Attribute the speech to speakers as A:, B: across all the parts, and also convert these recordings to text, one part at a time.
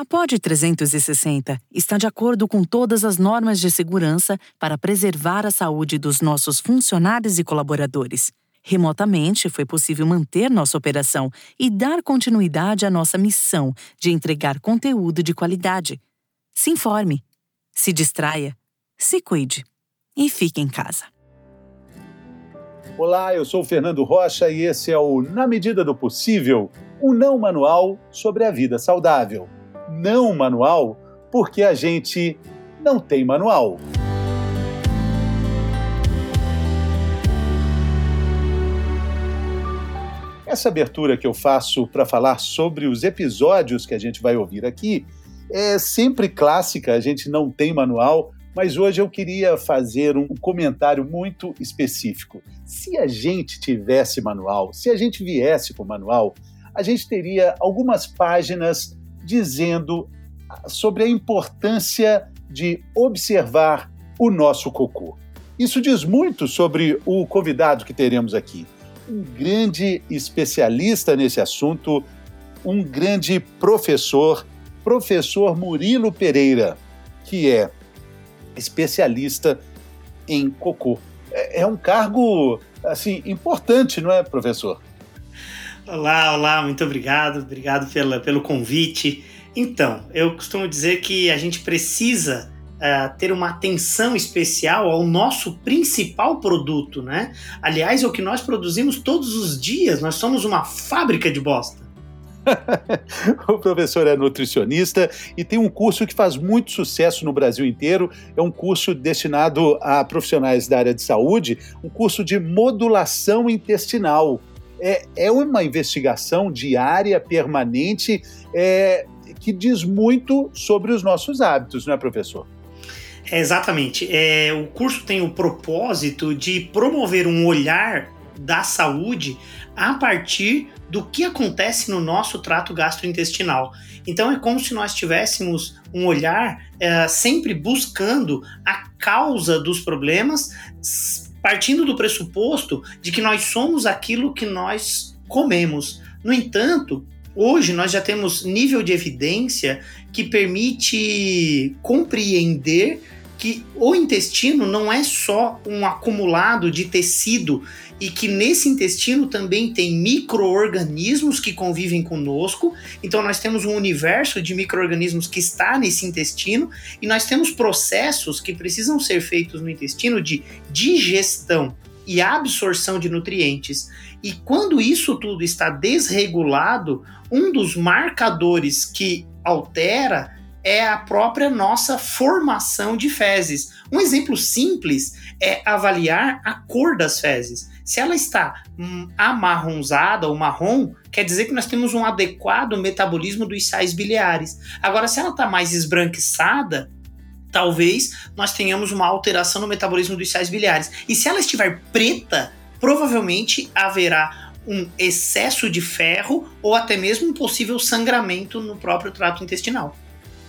A: A POD 360 está de acordo com todas as normas de segurança para preservar a saúde dos nossos funcionários e colaboradores. Remotamente, foi possível manter nossa operação e dar continuidade à nossa missão de entregar conteúdo de qualidade. Se informe, se distraia, se cuide e fique em casa.
B: Olá, eu sou o Fernando Rocha e esse é o Na Medida do Possível, um não manual sobre a vida saudável não manual porque a gente não tem manual. Essa abertura que eu faço para falar sobre os episódios que a gente vai ouvir aqui é sempre clássica, a gente não tem manual, mas hoje eu queria fazer um comentário muito específico. Se a gente tivesse manual, se a gente viesse com manual, a gente teria algumas páginas dizendo sobre a importância de observar o nosso cocô. Isso diz muito sobre o convidado que teremos aqui. Um grande especialista nesse assunto, um grande professor, professor Murilo Pereira, que é especialista em cocô. É, é um cargo assim importante, não é, professor?
C: Olá, olá, muito obrigado, obrigado pela, pelo convite. Então, eu costumo dizer que a gente precisa uh, ter uma atenção especial ao nosso principal produto, né? Aliás, é o que nós produzimos todos os dias, nós somos uma fábrica de bosta.
B: o professor é nutricionista e tem um curso que faz muito sucesso no Brasil inteiro. É um curso destinado a profissionais da área de saúde, um curso de modulação intestinal é, é uma investigação diária, permanente, é, que diz muito sobre os nossos hábitos, não é, professor?
C: É, exatamente. É, o curso tem o propósito de promover um olhar da saúde a partir do que acontece no nosso trato gastrointestinal. Então é como se nós tivéssemos um olhar é, sempre buscando a causa dos problemas, partindo do pressuposto de que nós somos aquilo que nós comemos. No entanto, hoje nós já temos nível de evidência que permite compreender que o intestino não é só um acumulado de tecido e que nesse intestino também tem micro-organismos que convivem conosco. Então nós temos um universo de micro-organismos que está nesse intestino e nós temos processos que precisam ser feitos no intestino de digestão e absorção de nutrientes. E quando isso tudo está desregulado, um dos marcadores que altera é a própria nossa formação de fezes. Um exemplo simples é avaliar a cor das fezes. Se ela está hum, amarronzada ou marrom, quer dizer que nós temos um adequado metabolismo dos sais biliares. Agora, se ela está mais esbranquiçada, talvez nós tenhamos uma alteração no metabolismo dos sais biliares. E se ela estiver preta, provavelmente haverá um excesso de ferro ou até mesmo um possível sangramento no próprio trato intestinal.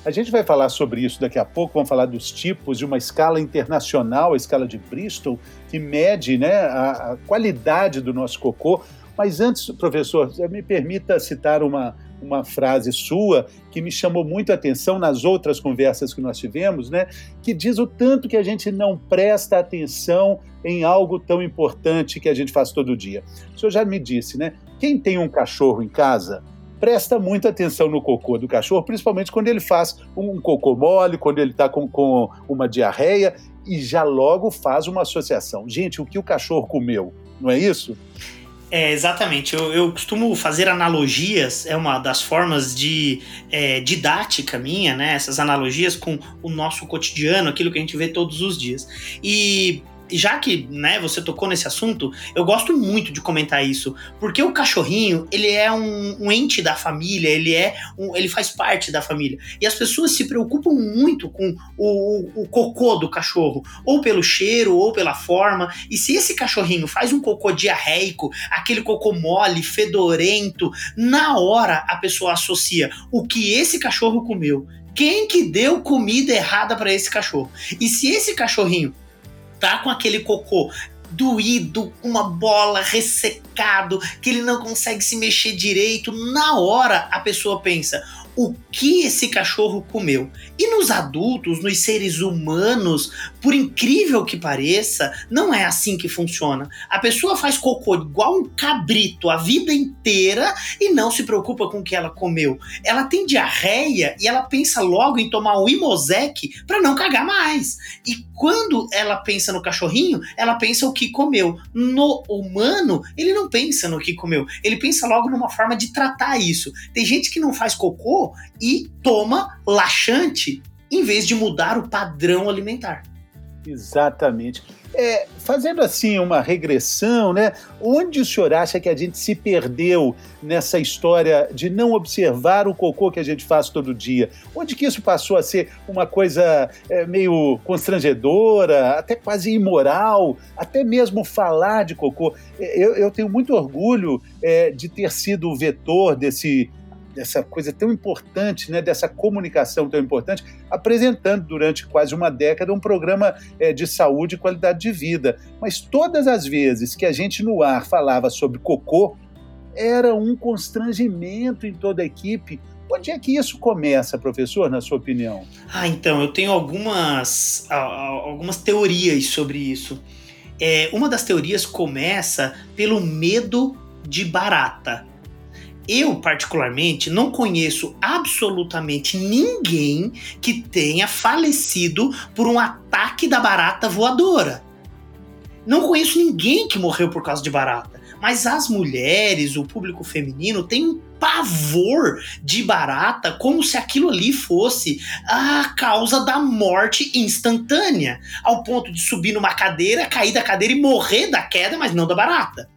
B: A gente vai falar sobre isso daqui a pouco, vamos falar dos tipos de uma escala internacional, a escala de Bristol, que mede né, a, a qualidade do nosso cocô. Mas antes, professor, me permita citar uma, uma frase sua que me chamou muito a atenção nas outras conversas que nós tivemos, né? Que diz o tanto que a gente não presta atenção em algo tão importante que a gente faz todo dia. O senhor já me disse, né? Quem tem um cachorro em casa presta muita atenção no cocô do cachorro, principalmente quando ele faz um cocô mole, quando ele está com, com uma diarreia, e já logo faz uma associação. Gente, o que o cachorro comeu, não é isso?
C: É, exatamente. Eu, eu, costumo fazer analogias, é uma das formas de é, didática minha, né? Essas analogias com o nosso cotidiano, aquilo que a gente vê todos os dias. E já que né, você tocou nesse assunto, eu gosto muito de comentar isso, porque o cachorrinho ele é um, um ente da família, ele é um, ele faz parte da família e as pessoas se preocupam muito com o, o, cocô do cachorro, ou pelo cheiro, ou pela forma. E se esse cachorrinho faz um cocô diarreico, aquele cocô mole, fedorento, na hora a pessoa associa o que esse cachorro comeu quem que deu comida errada para esse cachorro. E se esse cachorrinho tá com aquele cocô doído, uma bola ressecado, que ele não consegue se mexer direito, na hora a pessoa pensa: o que esse cachorro comeu. E nos adultos, nos seres humanos, por incrível que pareça, não é assim que funciona. A pessoa faz cocô igual um cabrito a vida inteira e não se preocupa com o que ela comeu. Ela tem diarreia e ela pensa logo em tomar um Imosec para não cagar mais. E quando ela pensa no cachorrinho, ela pensa o que comeu. No humano, ele não pensa no que comeu. Ele pensa logo numa forma de tratar isso. Tem gente que não faz cocô e toma laxante em vez de mudar o padrão alimentar.
B: Exatamente. É, fazendo assim uma regressão, né? Onde o senhor acha que a gente se perdeu nessa história de não observar o cocô que a gente faz todo dia? Onde que isso passou a ser uma coisa é, meio constrangedora, até quase imoral, até mesmo falar de cocô? É, eu, eu tenho muito orgulho é, de ter sido o vetor desse dessa coisa tão importante, né, dessa comunicação tão importante, apresentando durante quase uma década um programa é, de saúde e qualidade de vida. Mas todas as vezes que a gente no ar falava sobre cocô, era um constrangimento em toda a equipe. Onde é que isso começa, professor, na sua opinião?
C: Ah, então, eu tenho algumas, algumas teorias sobre isso. É, uma das teorias começa pelo medo de barata. Eu, particularmente, não conheço absolutamente ninguém que tenha falecido por um ataque da barata voadora. Não conheço ninguém que morreu por causa de barata. Mas as mulheres, o público feminino, tem um pavor de barata como se aquilo ali fosse a causa da morte instantânea, ao ponto de subir numa cadeira, cair da cadeira e morrer da queda, mas não da barata.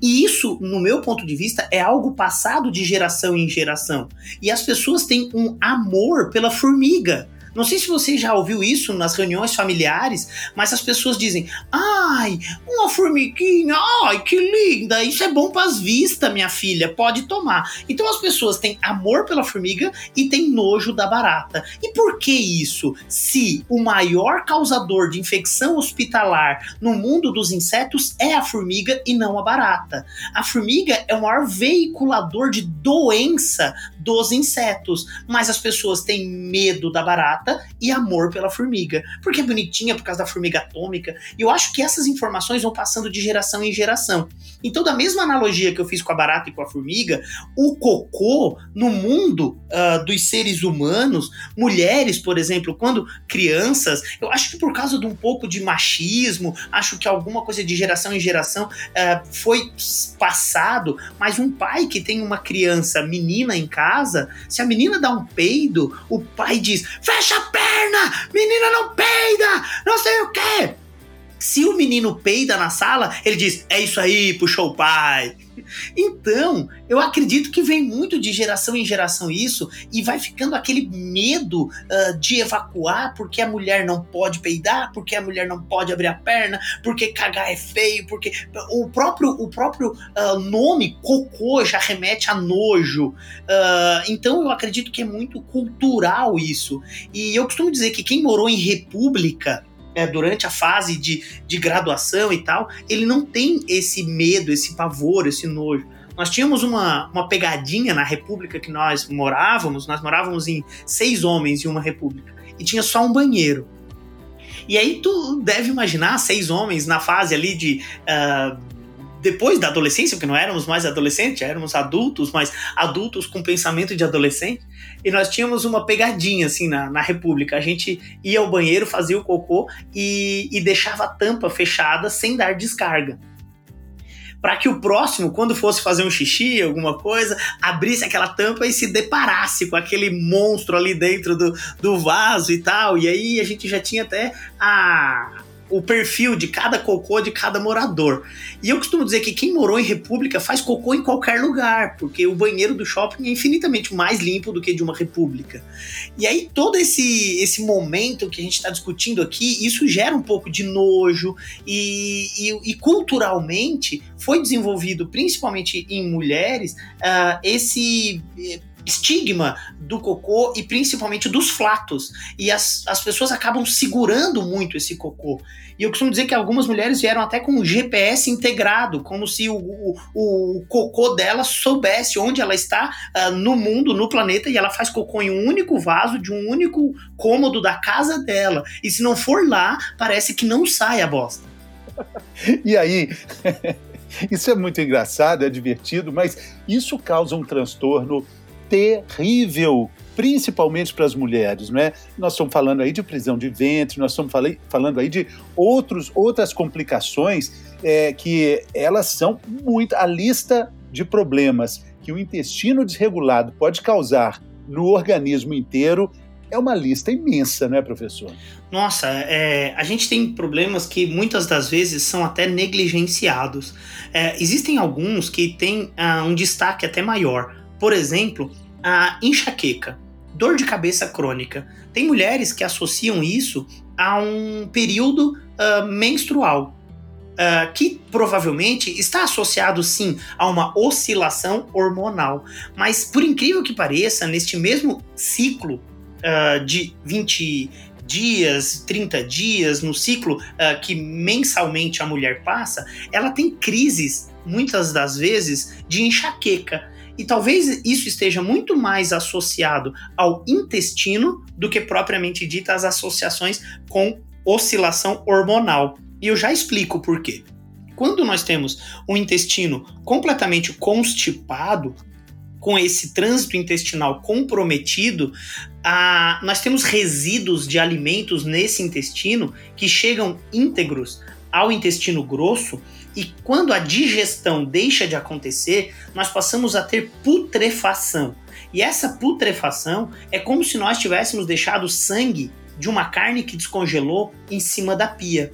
C: E isso, no meu ponto de vista, é algo passado de geração em geração. E as pessoas têm um amor pela formiga. Não sei se você já ouviu isso nas reuniões familiares, mas as pessoas dizem: ai, uma formiguinha, ai, que linda, isso é bom para as vistas, minha filha, pode tomar. Então as pessoas têm amor pela formiga e têm nojo da barata. E por que isso? Se o maior causador de infecção hospitalar no mundo dos insetos é a formiga e não a barata. A formiga é o maior veiculador de doença dos insetos, mas as pessoas têm medo da barata e amor pela formiga, porque é bonitinha por causa da formiga atômica. E eu acho que essas informações vão passando de geração em geração. Então, da mesma analogia que eu fiz com a barata e com a formiga, o cocô no mundo uh, dos seres humanos, mulheres, por exemplo, quando crianças, eu acho que por causa de um pouco de machismo, acho que alguma coisa de geração em geração uh, foi passado, mas um pai que tem uma criança menina em casa, se a menina dá um peido, o pai diz: fecha a perna, menina não peida, não sei o quê. Se o menino peida na sala, ele diz: É isso aí, puxou o pai. Então, eu acredito que vem muito de geração em geração isso, e vai ficando aquele medo uh, de evacuar porque a mulher não pode peidar, porque a mulher não pode abrir a perna, porque cagar é feio, porque o próprio, o próprio uh, nome cocô já remete a nojo. Uh, então, eu acredito que é muito cultural isso. E eu costumo dizer que quem morou em república é, durante a fase de, de graduação e tal, ele não tem esse medo, esse pavor, esse nojo. Nós tínhamos uma, uma pegadinha na república que nós morávamos, nós morávamos em seis homens em uma república, e tinha só um banheiro. E aí tu deve imaginar seis homens na fase ali de. Uh, depois da adolescência, porque não éramos mais adolescentes, éramos adultos, mas adultos com pensamento de adolescente. E nós tínhamos uma pegadinha assim na, na República. A gente ia ao banheiro, fazia o cocô e, e deixava a tampa fechada sem dar descarga para que o próximo, quando fosse fazer um xixi, alguma coisa, abrisse aquela tampa e se deparasse com aquele monstro ali dentro do, do vaso e tal. E aí a gente já tinha até a, o perfil de cada cocô de cada morador. E eu costumo dizer que quem morou em república faz cocô em qualquer lugar, porque o banheiro do shopping é infinitamente mais limpo do que de uma república. E aí todo esse, esse momento que a gente está discutindo aqui, isso gera um pouco de nojo e, e, e culturalmente foi desenvolvido, principalmente em mulheres, uh, esse estigma do cocô e principalmente dos flatos. E as, as pessoas acabam segurando muito esse cocô. E eu costumo dizer que algumas mulheres vieram até com GPS integrado, como se o, o, o cocô dela soubesse onde ela está uh, no mundo, no planeta, e ela faz cocô em um único vaso, de um único cômodo da casa dela. E se não for lá, parece que não sai a bosta.
B: e aí, isso é muito engraçado, é divertido, mas isso causa um transtorno terrível, principalmente para as mulheres, não é? Nós estamos falando aí de prisão de ventre, nós estamos falando aí de outros, outras complicações é, que elas são muito. A lista de problemas que o intestino desregulado pode causar no organismo inteiro é uma lista imensa, não é, professor?
C: Nossa, é, a gente tem problemas que muitas das vezes são até negligenciados. É, existem alguns que têm uh, um destaque até maior. Por exemplo, a enxaqueca, dor de cabeça crônica. Tem mulheres que associam isso a um período uh, menstrual. Uh, que provavelmente está associado sim a uma oscilação hormonal. Mas, por incrível que pareça, neste mesmo ciclo uh, de 20 dias, 30 dias, no ciclo que mensalmente a mulher passa, ela tem crises, muitas das vezes, de enxaqueca. E talvez isso esteja muito mais associado ao intestino do que propriamente dita as associações com oscilação hormonal. E eu já explico por quê. Quando nós temos um intestino completamente constipado, com esse trânsito intestinal comprometido, a, nós temos resíduos de alimentos nesse intestino que chegam íntegros ao intestino grosso e quando a digestão deixa de acontecer, nós passamos a ter putrefação. E essa putrefação é como se nós tivéssemos deixado sangue de uma carne que descongelou em cima da pia.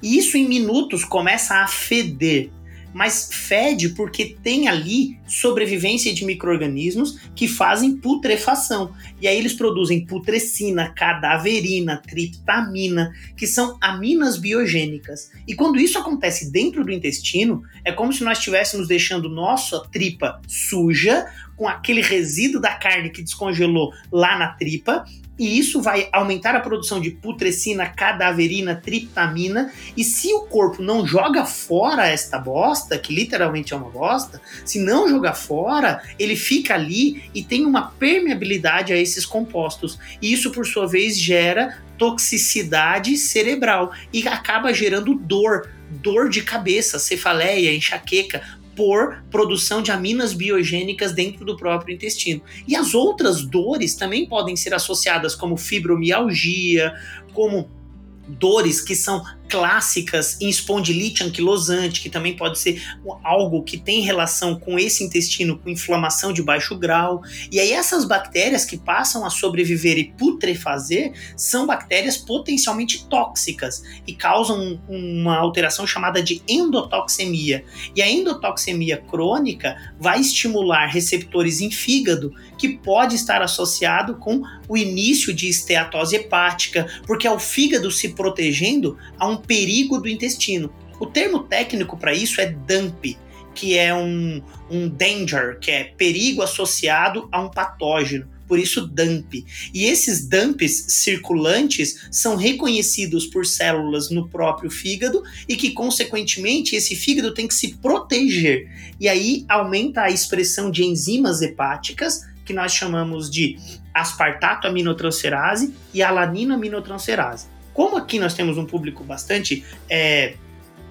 C: E isso em minutos começa a feder mas fede porque tem ali sobrevivência de micro-organismos que fazem putrefação. E aí eles produzem putrescina, cadaverina, triptamina, que são aminas biogênicas. E quando isso acontece dentro do intestino, é como se nós estivéssemos deixando nossa tripa suja, com aquele resíduo da carne que descongelou lá na tripa, e isso vai aumentar a produção de putrescina, cadaverina, triptamina. E se o corpo não joga fora esta bosta, que literalmente é uma bosta, se não jogar fora, ele fica ali e tem uma permeabilidade a esses compostos. E isso, por sua vez, gera toxicidade cerebral e acaba gerando dor, dor de cabeça, cefaleia, enxaqueca, por produção de aminas biogênicas dentro do próprio intestino. E as outras dores também podem ser associadas como fibromialgia, como dores que são clássicas em espondilite anquilosante, que também pode ser algo que tem relação com esse intestino com inflamação de baixo grau. E aí essas bactérias que passam a sobreviver e putrefazer são bactérias potencialmente tóxicas e causam uma alteração chamada de endotoxemia. E a endotoxemia crônica vai estimular receptores em fígado que pode estar associado com o início de esteatose hepática, porque é o fígado se protegendo a um perigo do intestino. O termo técnico para isso é DUMP, que é um, um danger, que é perigo associado a um patógeno. Por isso, DUMP. E esses DUMPs circulantes são reconhecidos por células no próprio fígado e que, consequentemente, esse fígado tem que se proteger. E aí aumenta a expressão de enzimas hepáticas, que nós chamamos de aspartato aminotransferase e alanina aminotransferase. Como aqui nós temos um público bastante é,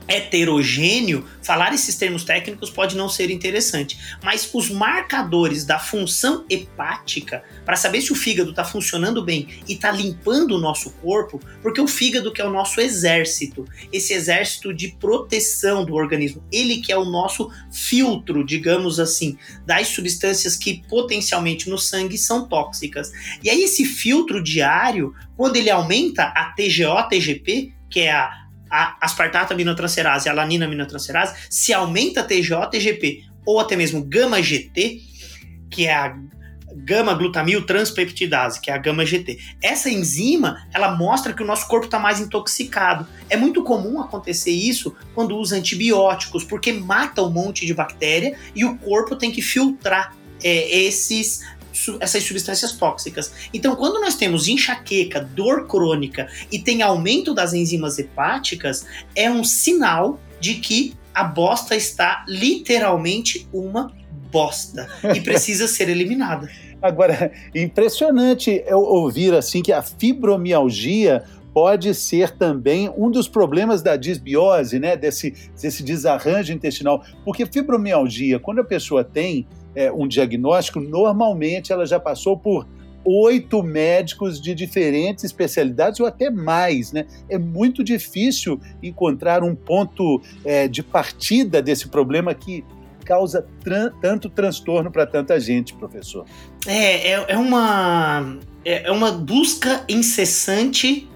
C: heterogêneo, falar esses termos técnicos pode não ser interessante, mas os marcadores da função hepática, para saber se o fígado está funcionando bem e está limpando o nosso corpo, porque o fígado que é o nosso exército, esse exército de proteção do organismo, ele que é o nosso filtro, digamos assim, das substâncias que potencialmente no sangue são tóxicas. E aí esse filtro diário, quando ele aumenta a TGO, TGP, que é a a aspartato aminotransferase e a alanina aminotransferase, se aumenta TGO, TGP ou até mesmo gama GT, que é a gama glutamil transpeptidase, que é a gama GT. Essa enzima, ela mostra que o nosso corpo está mais intoxicado. É muito comum acontecer isso quando usa antibióticos, porque mata um monte de bactéria e o corpo tem que filtrar é, esses essas substâncias tóxicas. Então, quando nós temos enxaqueca, dor crônica e tem aumento das enzimas hepáticas, é um sinal de que a bosta está literalmente uma bosta e precisa ser eliminada.
B: Agora, impressionante eu ouvir assim que a fibromialgia pode ser também um dos problemas da disbiose, né, desse, desse desarranjo intestinal, porque fibromialgia, quando a pessoa tem é, um diagnóstico, normalmente ela já passou por oito médicos de diferentes especialidades ou até mais, né? É muito difícil encontrar um ponto é, de partida desse problema que causa tran tanto transtorno para tanta gente, professor.
C: É, é, é uma é, é uma busca incessante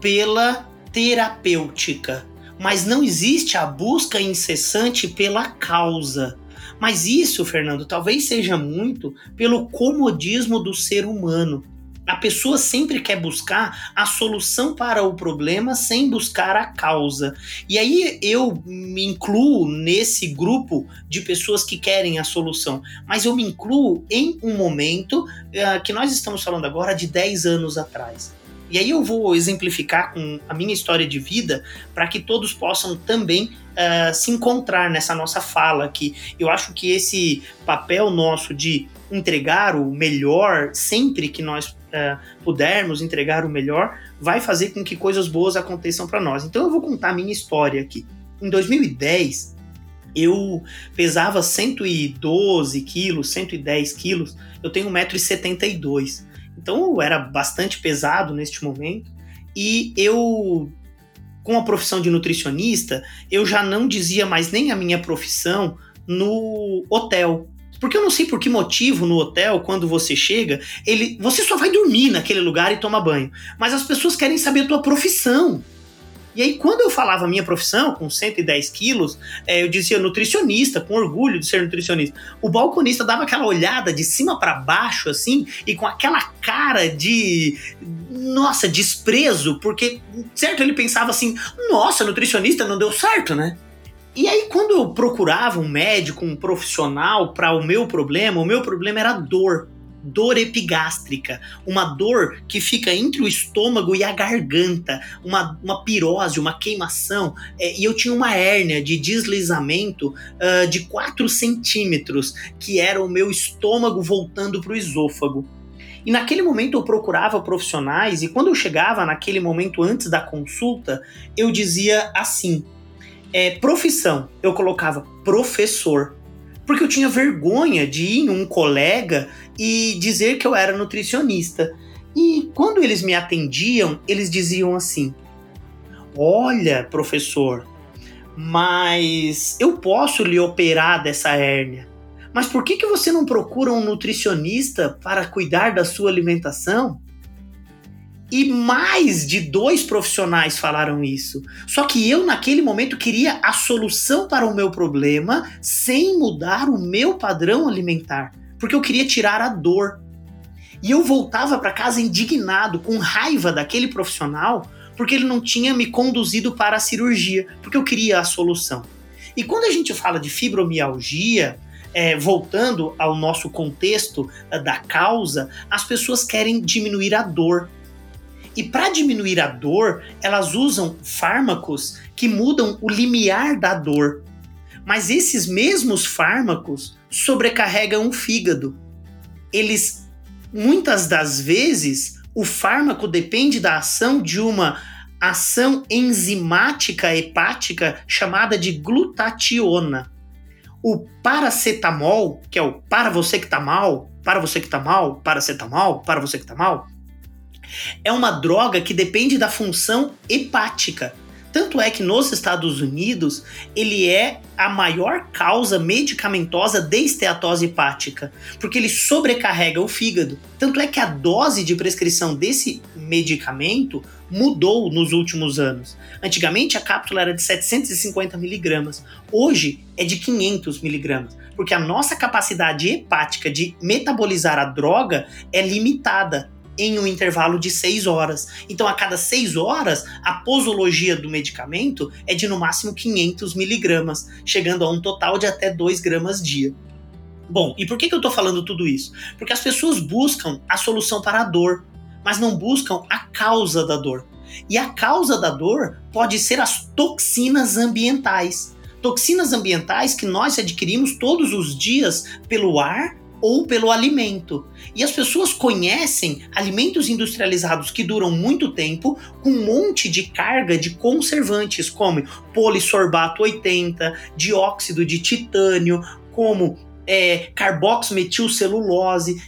C: pela terapêutica, mas não existe a busca incessante pela causa. Mas isso, Fernando, talvez seja muito pelo comodismo do ser humano. A pessoa sempre quer buscar a solução para o problema sem buscar a causa. E aí eu me incluo nesse grupo de pessoas que querem a solução, mas eu me incluo em um momento uh, que nós estamos falando agora de 10 anos atrás. E aí eu vou exemplificar com a minha história de vida para que todos possam também uh, se encontrar nessa nossa fala aqui. Eu acho que esse papel nosso de entregar o melhor sempre que nós uh, pudermos entregar o melhor, vai fazer com que coisas boas aconteçam para nós. Então eu vou contar a minha história aqui. Em 2010, eu pesava 112 quilos, 110 quilos, eu tenho 1,72m. Então eu era bastante pesado neste momento. E eu, com a profissão de nutricionista, eu já não dizia mais nem a minha profissão no hotel. Porque eu não sei por que motivo no hotel, quando você chega, ele, você só vai dormir naquele lugar e toma banho. Mas as pessoas querem saber a tua profissão. E aí, quando eu falava minha profissão, com 110 quilos, é, eu dizia nutricionista, com orgulho de ser nutricionista. O balconista dava aquela olhada de cima para baixo, assim, e com aquela cara de. Nossa, desprezo, porque, certo, ele pensava assim: nossa, nutricionista não deu certo, né? E aí, quando eu procurava um médico, um profissional para o meu problema, o meu problema era dor dor epigástrica, uma dor que fica entre o estômago e a garganta, uma, uma pirose, uma queimação, é, e eu tinha uma hérnia de deslizamento uh, de 4 centímetros, que era o meu estômago voltando para o esôfago. E naquele momento eu procurava profissionais, e quando eu chegava naquele momento antes da consulta, eu dizia assim: é, profissão, eu colocava professor porque eu tinha vergonha de ir em um colega e dizer que eu era nutricionista. E quando eles me atendiam, eles diziam assim: Olha, professor, mas eu posso lhe operar dessa hérnia. Mas por que, que você não procura um nutricionista para cuidar da sua alimentação? E mais de dois profissionais falaram isso. Só que eu, naquele momento, queria a solução para o meu problema sem mudar o meu padrão alimentar. Porque eu queria tirar a dor. E eu voltava para casa indignado, com raiva daquele profissional, porque ele não tinha me conduzido para a cirurgia, porque eu queria a solução. E quando a gente fala de fibromialgia, é, voltando ao nosso contexto é, da causa, as pessoas querem diminuir a dor. E para diminuir a dor, elas usam fármacos que mudam o limiar da dor. Mas esses mesmos fármacos sobrecarregam o fígado. Eles, muitas das vezes, o fármaco depende da ação de uma ação enzimática hepática chamada de glutationa. O paracetamol, que é o para você que tá mal, para você que tá mal, paracetamol, para você que tá mal, é uma droga que depende da função hepática. Tanto é que nos Estados Unidos ele é a maior causa medicamentosa de esteatose hepática, porque ele sobrecarrega o fígado. Tanto é que a dose de prescrição desse medicamento mudou nos últimos anos. Antigamente a cápsula era de 750 miligramas, hoje é de 500 miligramas, porque a nossa capacidade hepática de metabolizar a droga é limitada em um intervalo de 6 horas. Então, a cada 6 horas, a posologia do medicamento é de no máximo 500 miligramas, chegando a um total de até 2 gramas dia. Bom, e por que, que eu tô falando tudo isso? Porque as pessoas buscam a solução para a dor, mas não buscam a causa da dor. E a causa da dor pode ser as toxinas ambientais. Toxinas ambientais que nós adquirimos todos os dias pelo ar ou pelo alimento. E as pessoas conhecem alimentos industrializados que duram muito tempo com um monte de carga de conservantes, como polissorbato 80, dióxido de titânio, como é,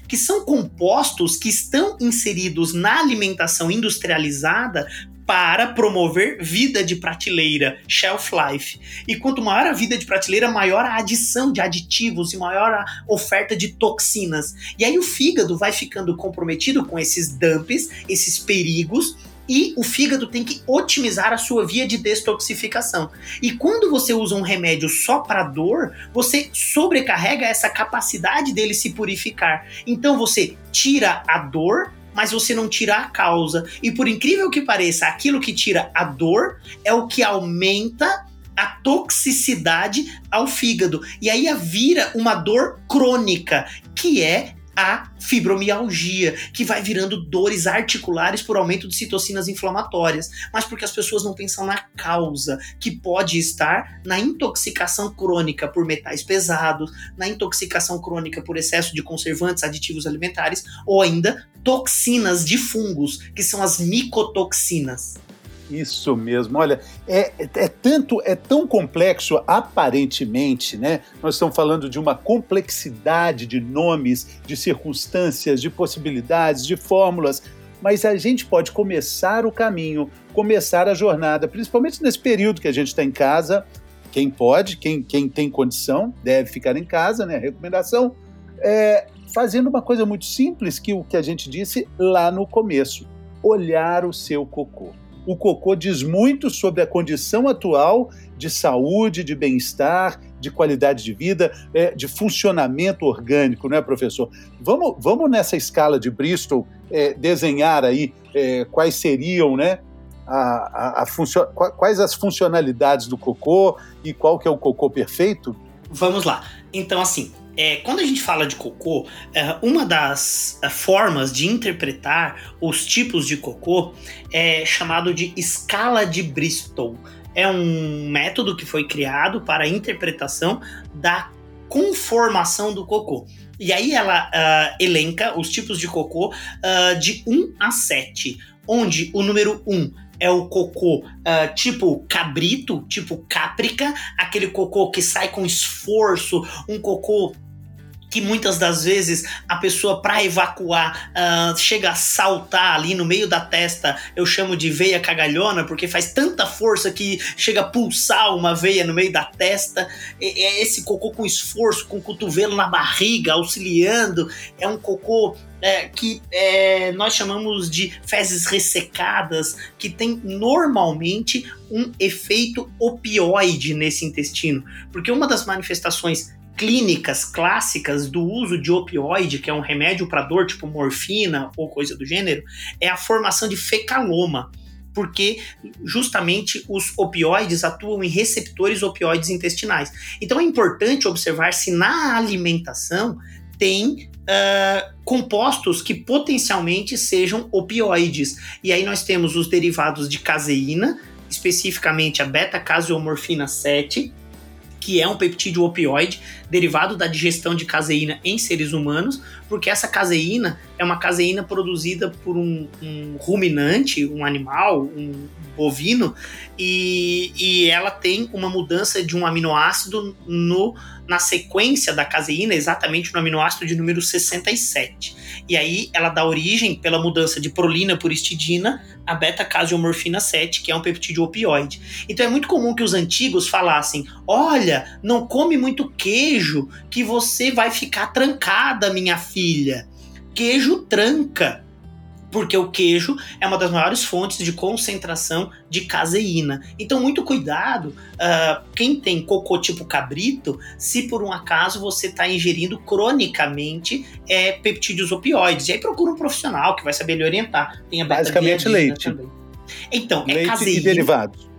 C: que são compostos que estão inseridos na alimentação industrializada para promover vida de prateleira, shelf life. E quanto maior a vida de prateleira, maior a adição de aditivos e maior a oferta de toxinas. E aí o fígado vai ficando comprometido com esses dumps, esses perigos, e o fígado tem que otimizar a sua via de detoxificação. E quando você usa um remédio só para dor, você sobrecarrega essa capacidade dele se purificar. Então você tira a dor, mas você não tira a causa. E por incrível que pareça, aquilo que tira a dor é o que aumenta a toxicidade ao fígado. E aí vira uma dor crônica, que é a fibromialgia, que vai virando dores articulares por aumento de citocinas inflamatórias, mas porque as pessoas não pensam na causa, que pode estar na intoxicação crônica por metais pesados, na intoxicação crônica por excesso de conservantes, aditivos alimentares, ou ainda toxinas de fungos, que são as micotoxinas.
B: Isso mesmo. Olha, é, é tanto, é tão complexo aparentemente, né? Nós estamos falando de uma complexidade de nomes, de circunstâncias, de possibilidades, de fórmulas, mas a gente pode começar o caminho, começar a jornada, principalmente nesse período que a gente está em casa. Quem pode, quem, quem tem condição, deve ficar em casa, né? Recomendação é fazendo uma coisa muito simples que o que a gente disse lá no começo: olhar o seu cocô o cocô diz muito sobre a condição atual de saúde, de bem-estar, de qualidade de vida, é, de funcionamento orgânico, não é, professor? Vamos, vamos nessa escala de Bristol é, desenhar aí é, quais seriam, né? A, a, a quais as funcionalidades do cocô e qual que é o cocô perfeito?
C: Vamos lá. Então, assim, é, quando a gente fala de cocô, é, uma das é, formas de interpretar os tipos de cocô é chamado de escala de Bristol. É um método que foi criado para a interpretação da conformação do cocô. E aí ela uh, elenca os tipos de cocô uh, de 1 a 7, onde o número 1 é o cocô uh, tipo cabrito, tipo cáprica, aquele cocô que sai com esforço, um cocô que muitas das vezes a pessoa para evacuar uh, chega a saltar ali no meio da testa, eu chamo de veia cagalhona, porque faz tanta força que chega a pulsar uma veia no meio da testa. É esse cocô com esforço, com o cotovelo na barriga, auxiliando, é um cocô é, que é, nós chamamos de fezes ressecadas, que tem normalmente um efeito opioide nesse intestino, porque uma das manifestações clínicas clássicas do uso de opioide, que é um remédio para dor, tipo morfina ou coisa do gênero, é a formação de fecaloma porque justamente os opioides atuam em receptores opioides intestinais. Então é importante observar se na alimentação tem uh, compostos que potencialmente sejam opioides. E aí nós temos os derivados de caseína, especificamente a beta-caseomorfina 7, que é um peptídeo opioide derivado da digestão de caseína em seres humanos, porque essa caseína é uma caseína produzida por um, um ruminante, um animal, um bovino, e, e ela tem uma mudança de um aminoácido no, na sequência da caseína, exatamente no aminoácido de número 67. E aí ela dá origem, pela mudança de prolina por histidina, a beta-caseomorfina 7, que é um peptídeo opioide. Então é muito comum que os antigos falassem: olha, não come muito queijo, que você vai ficar trancada, minha filha. Queijo tranca porque o queijo é uma das maiores fontes de concentração de caseína. Então, muito cuidado, uh, quem tem cocô tipo cabrito, se por um acaso você está ingerindo cronicamente é, peptídeos opioides. E aí procura um profissional que vai saber lhe orientar.
B: Tem a Basicamente leite.
C: Também. Então,
B: é leite é caseína. e derivados.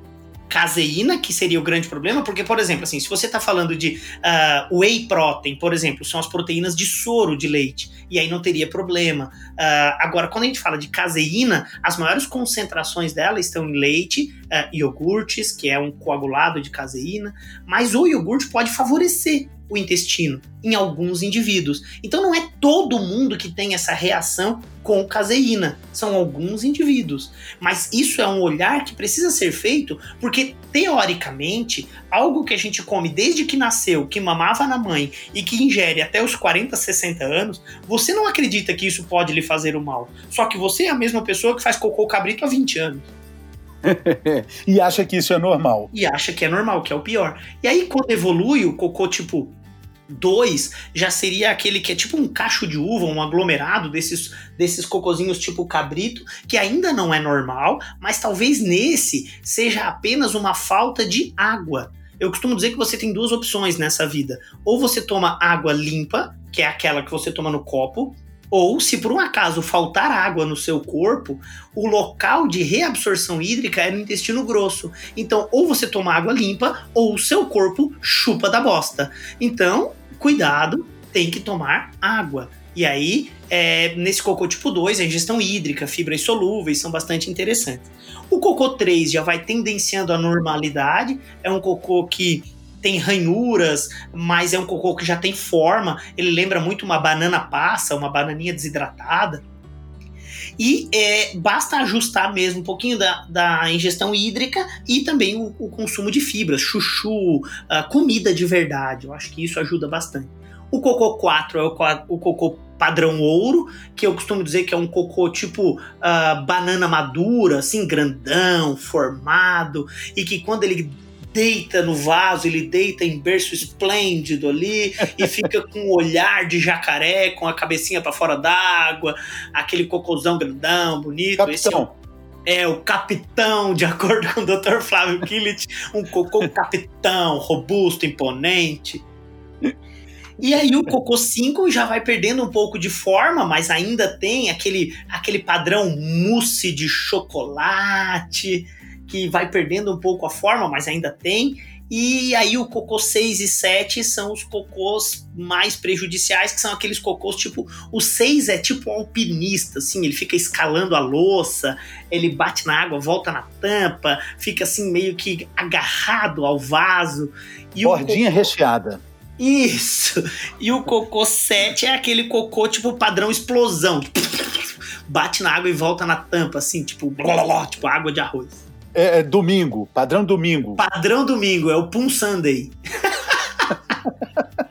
C: Caseína, que seria o grande problema, porque, por exemplo, assim, se você está falando de uh, whey protein, por exemplo, são as proteínas de soro de leite, e aí não teria problema. Uh, agora, quando a gente fala de caseína, as maiores concentrações dela estão em leite, uh, iogurtes, que é um coagulado de caseína, mas o iogurte pode favorecer o intestino em alguns indivíduos. Então não é todo mundo que tem essa reação com caseína, são alguns indivíduos. Mas isso é um olhar que precisa ser feito porque teoricamente, algo que a gente come desde que nasceu, que mamava na mãe e que ingere até os 40, 60 anos, você não acredita que isso pode lhe fazer o mal. Só que você é a mesma pessoa que faz cocô cabrito há 20 anos.
B: e acha que isso é normal.
C: E acha que é normal, que é o pior. E aí, quando evolui o cocô, tipo, 2 já seria aquele que é tipo um cacho de uva, um aglomerado desses, desses cocozinhos tipo cabrito, que ainda não é normal, mas talvez nesse seja apenas uma falta de água. Eu costumo dizer que você tem duas opções nessa vida. Ou você toma água limpa, que é aquela que você toma no copo, ou, se por um acaso faltar água no seu corpo, o local de reabsorção hídrica é no intestino grosso. Então, ou você toma água limpa, ou o seu corpo chupa da bosta. Então, cuidado, tem que tomar água. E aí, é, nesse cocô tipo 2, a ingestão hídrica, fibras solúveis são bastante interessantes. O cocô 3 já vai tendenciando a normalidade, é um cocô que tem ranhuras, mas é um cocô que já tem forma, ele lembra muito uma banana passa, uma bananinha desidratada. E é, basta ajustar mesmo um pouquinho da, da ingestão hídrica e também o, o consumo de fibras, chuchu, uh, comida de verdade. Eu acho que isso ajuda bastante. O cocô 4 é o, o cocô padrão ouro, que eu costumo dizer que é um cocô tipo uh, banana madura, assim, grandão, formado, e que quando ele deita no vaso, ele deita em berço esplêndido ali e fica com um olhar de jacaré, com a cabecinha para fora d'água, aquele cocôzão grandão, bonito.
B: Capitão.
C: É, é o capitão, de acordo com o Dr. Flávio Killit, um cocô capitão, robusto, imponente. E aí o cocô 5 já vai perdendo um pouco de forma, mas ainda tem aquele, aquele padrão mousse de chocolate que vai perdendo um pouco a forma, mas ainda tem. E aí o cocô 6 e 7 são os cocôs mais prejudiciais, que são aqueles cocôs tipo. O 6 é tipo alpinista, assim, ele fica escalando a louça, ele bate na água, volta na tampa, fica assim meio que agarrado ao vaso.
B: E Bordinha cocô... recheada.
C: Isso! E o cocô 7 é aquele cocô tipo padrão explosão. Bate na água e volta na tampa, assim, tipo, blá, blá, tipo água de arroz.
B: É, é, domingo, padrão domingo.
C: Padrão domingo, é o Pum Sunday.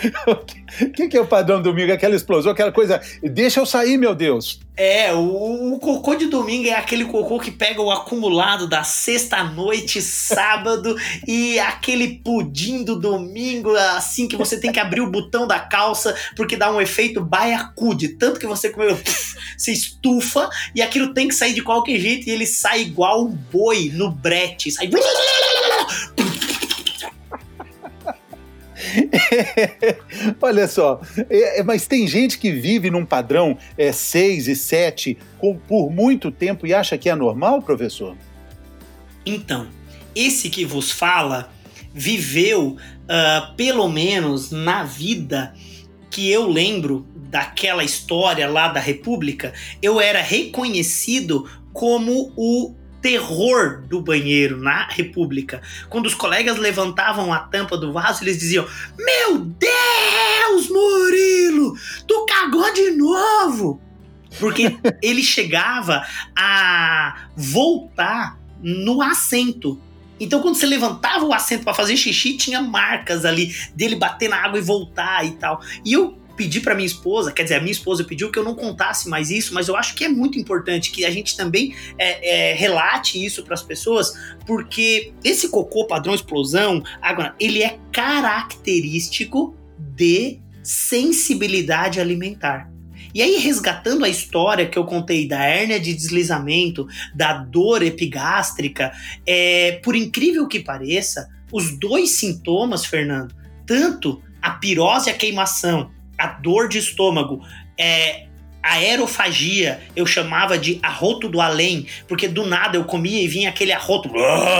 B: O que, que, é o padrão domingo? Aquela explosão, aquela coisa. Deixa eu sair, meu Deus.
C: É, o, o, cocô de domingo é aquele cocô que pega o acumulado da sexta-noite, sábado, e aquele pudim do domingo, assim, que você tem que abrir o botão da calça, porque dá um efeito baiacude. Tanto que você comeu, se estufa, e aquilo tem que sair de qualquer jeito, e ele sai igual um boi no brete. Sai.
B: Olha só, é, é, mas tem gente que vive num padrão 6 é, e 7 por muito tempo e acha que é normal, professor?
C: Então, esse que vos fala viveu, uh, pelo menos na vida que eu lembro daquela história lá da República, eu era reconhecido como o terror do banheiro na República. Quando os colegas levantavam a tampa do vaso, eles diziam: Meu Deus, Murilo, tu cagou de novo! Porque ele chegava a voltar no assento. Então, quando você levantava o assento para fazer xixi, tinha marcas ali dele bater na água e voltar e tal. E eu pedi para minha esposa, quer dizer, a minha esposa pediu que eu não contasse mais isso, mas eu acho que é muito importante que a gente também é, é, relate isso para as pessoas, porque esse cocô padrão explosão, agora, ele é característico de sensibilidade alimentar. E aí, resgatando a história que eu contei da hérnia de deslizamento, da dor epigástrica, é, por incrível que pareça, os dois sintomas, Fernando, tanto a pirose e a queimação a dor de estômago é aerofagia eu chamava de arroto do além, porque do nada eu comia e vinha aquele arroto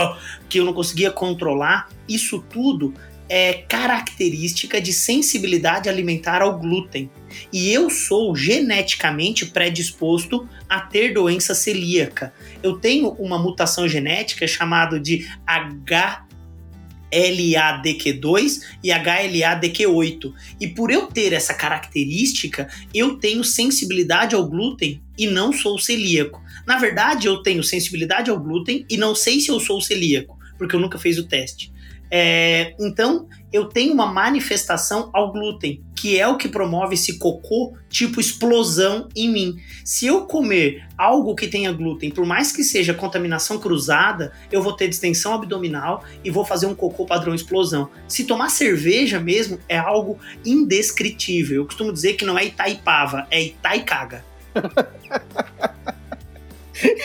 C: que eu não conseguia controlar. Isso tudo é característica de sensibilidade alimentar ao glúten. E eu sou geneticamente predisposto a ter doença celíaca. Eu tenho uma mutação genética chamada de H LADQ2 e HLA-DQ8. E por eu ter essa característica, eu tenho sensibilidade ao glúten e não sou celíaco. Na verdade, eu tenho sensibilidade ao glúten e não sei se eu sou celíaco, porque eu nunca fiz o teste. É, então, eu tenho uma manifestação ao glúten, que é o que promove esse cocô tipo explosão em mim. Se eu comer algo que tenha glúten, por mais que seja contaminação cruzada, eu vou ter distensão abdominal e vou fazer um cocô padrão explosão. Se tomar cerveja mesmo, é algo indescritível. Eu costumo dizer que não é Itaipava, é Itaicaga.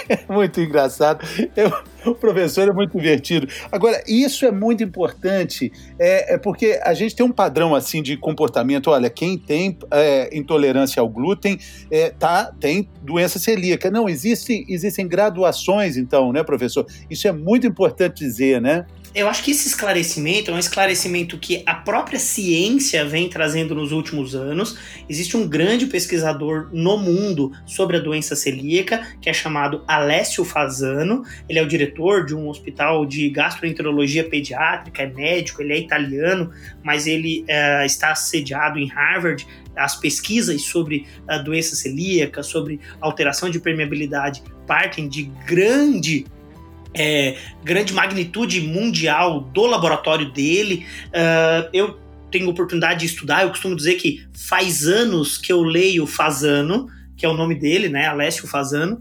B: É muito engraçado. Eu, o professor é muito divertido. Agora, isso é muito importante, é, é, porque a gente tem um padrão assim de comportamento. Olha, quem tem é, intolerância ao glúten é, tá, tem doença celíaca. Não, existe, existem graduações, então, né, professor? Isso é muito importante dizer, né?
C: Eu acho que esse esclarecimento é um esclarecimento que a própria ciência vem trazendo nos últimos anos. Existe um grande pesquisador no mundo sobre a doença celíaca, que é chamado Alessio Fasano. Ele é o diretor de um hospital de gastroenterologia pediátrica, é médico, ele é italiano, mas ele uh, está sediado em Harvard. As pesquisas sobre a doença celíaca, sobre alteração de permeabilidade, partem de grande é, grande magnitude mundial do laboratório dele. Uh, eu tenho oportunidade de estudar, eu costumo dizer que faz anos que eu leio Fazano, que é o nome dele, né? Alessio Fazano.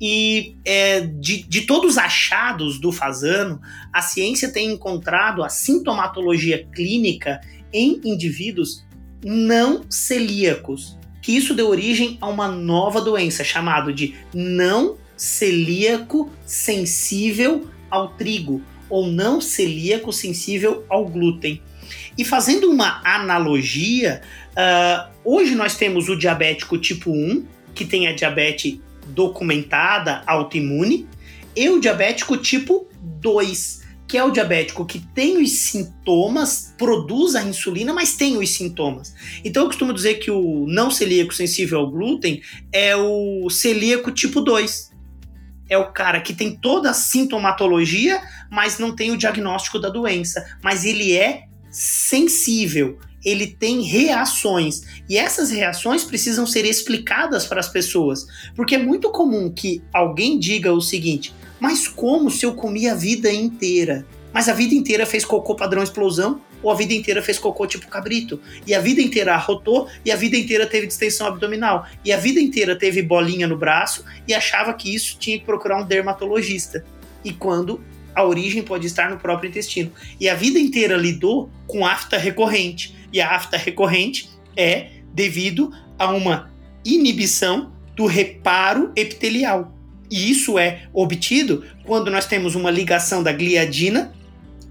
C: E é, de, de todos os achados do Fazano, a ciência tem encontrado a sintomatologia clínica em indivíduos não celíacos, que isso deu origem a uma nova doença chamada de não celíaco sensível ao trigo ou não celíaco sensível ao glúten. E fazendo uma analogia, uh, hoje nós temos o diabético tipo 1, que tem a diabetes documentada autoimune, e o diabético tipo 2, que é o diabético que tem os sintomas, produz a insulina, mas tem os sintomas. Então eu costumo dizer que o não celíaco sensível ao glúten é o celíaco tipo 2 é o cara que tem toda a sintomatologia, mas não tem o diagnóstico da doença. Mas ele é sensível, ele tem reações. E essas reações precisam ser explicadas para as pessoas. Porque é muito comum que alguém diga o seguinte: mas como se eu comi a vida inteira? Mas a vida inteira fez cocô padrão explosão? Ou a vida inteira fez cocô tipo cabrito, e a vida inteira arrotou, e a vida inteira teve distensão abdominal, e a vida inteira teve bolinha no braço e achava que isso tinha que procurar um dermatologista. E quando a origem pode estar no próprio intestino. E a vida inteira lidou com afta recorrente. E a afta recorrente é devido a uma inibição do reparo epitelial. E isso é obtido quando nós temos uma ligação da gliadina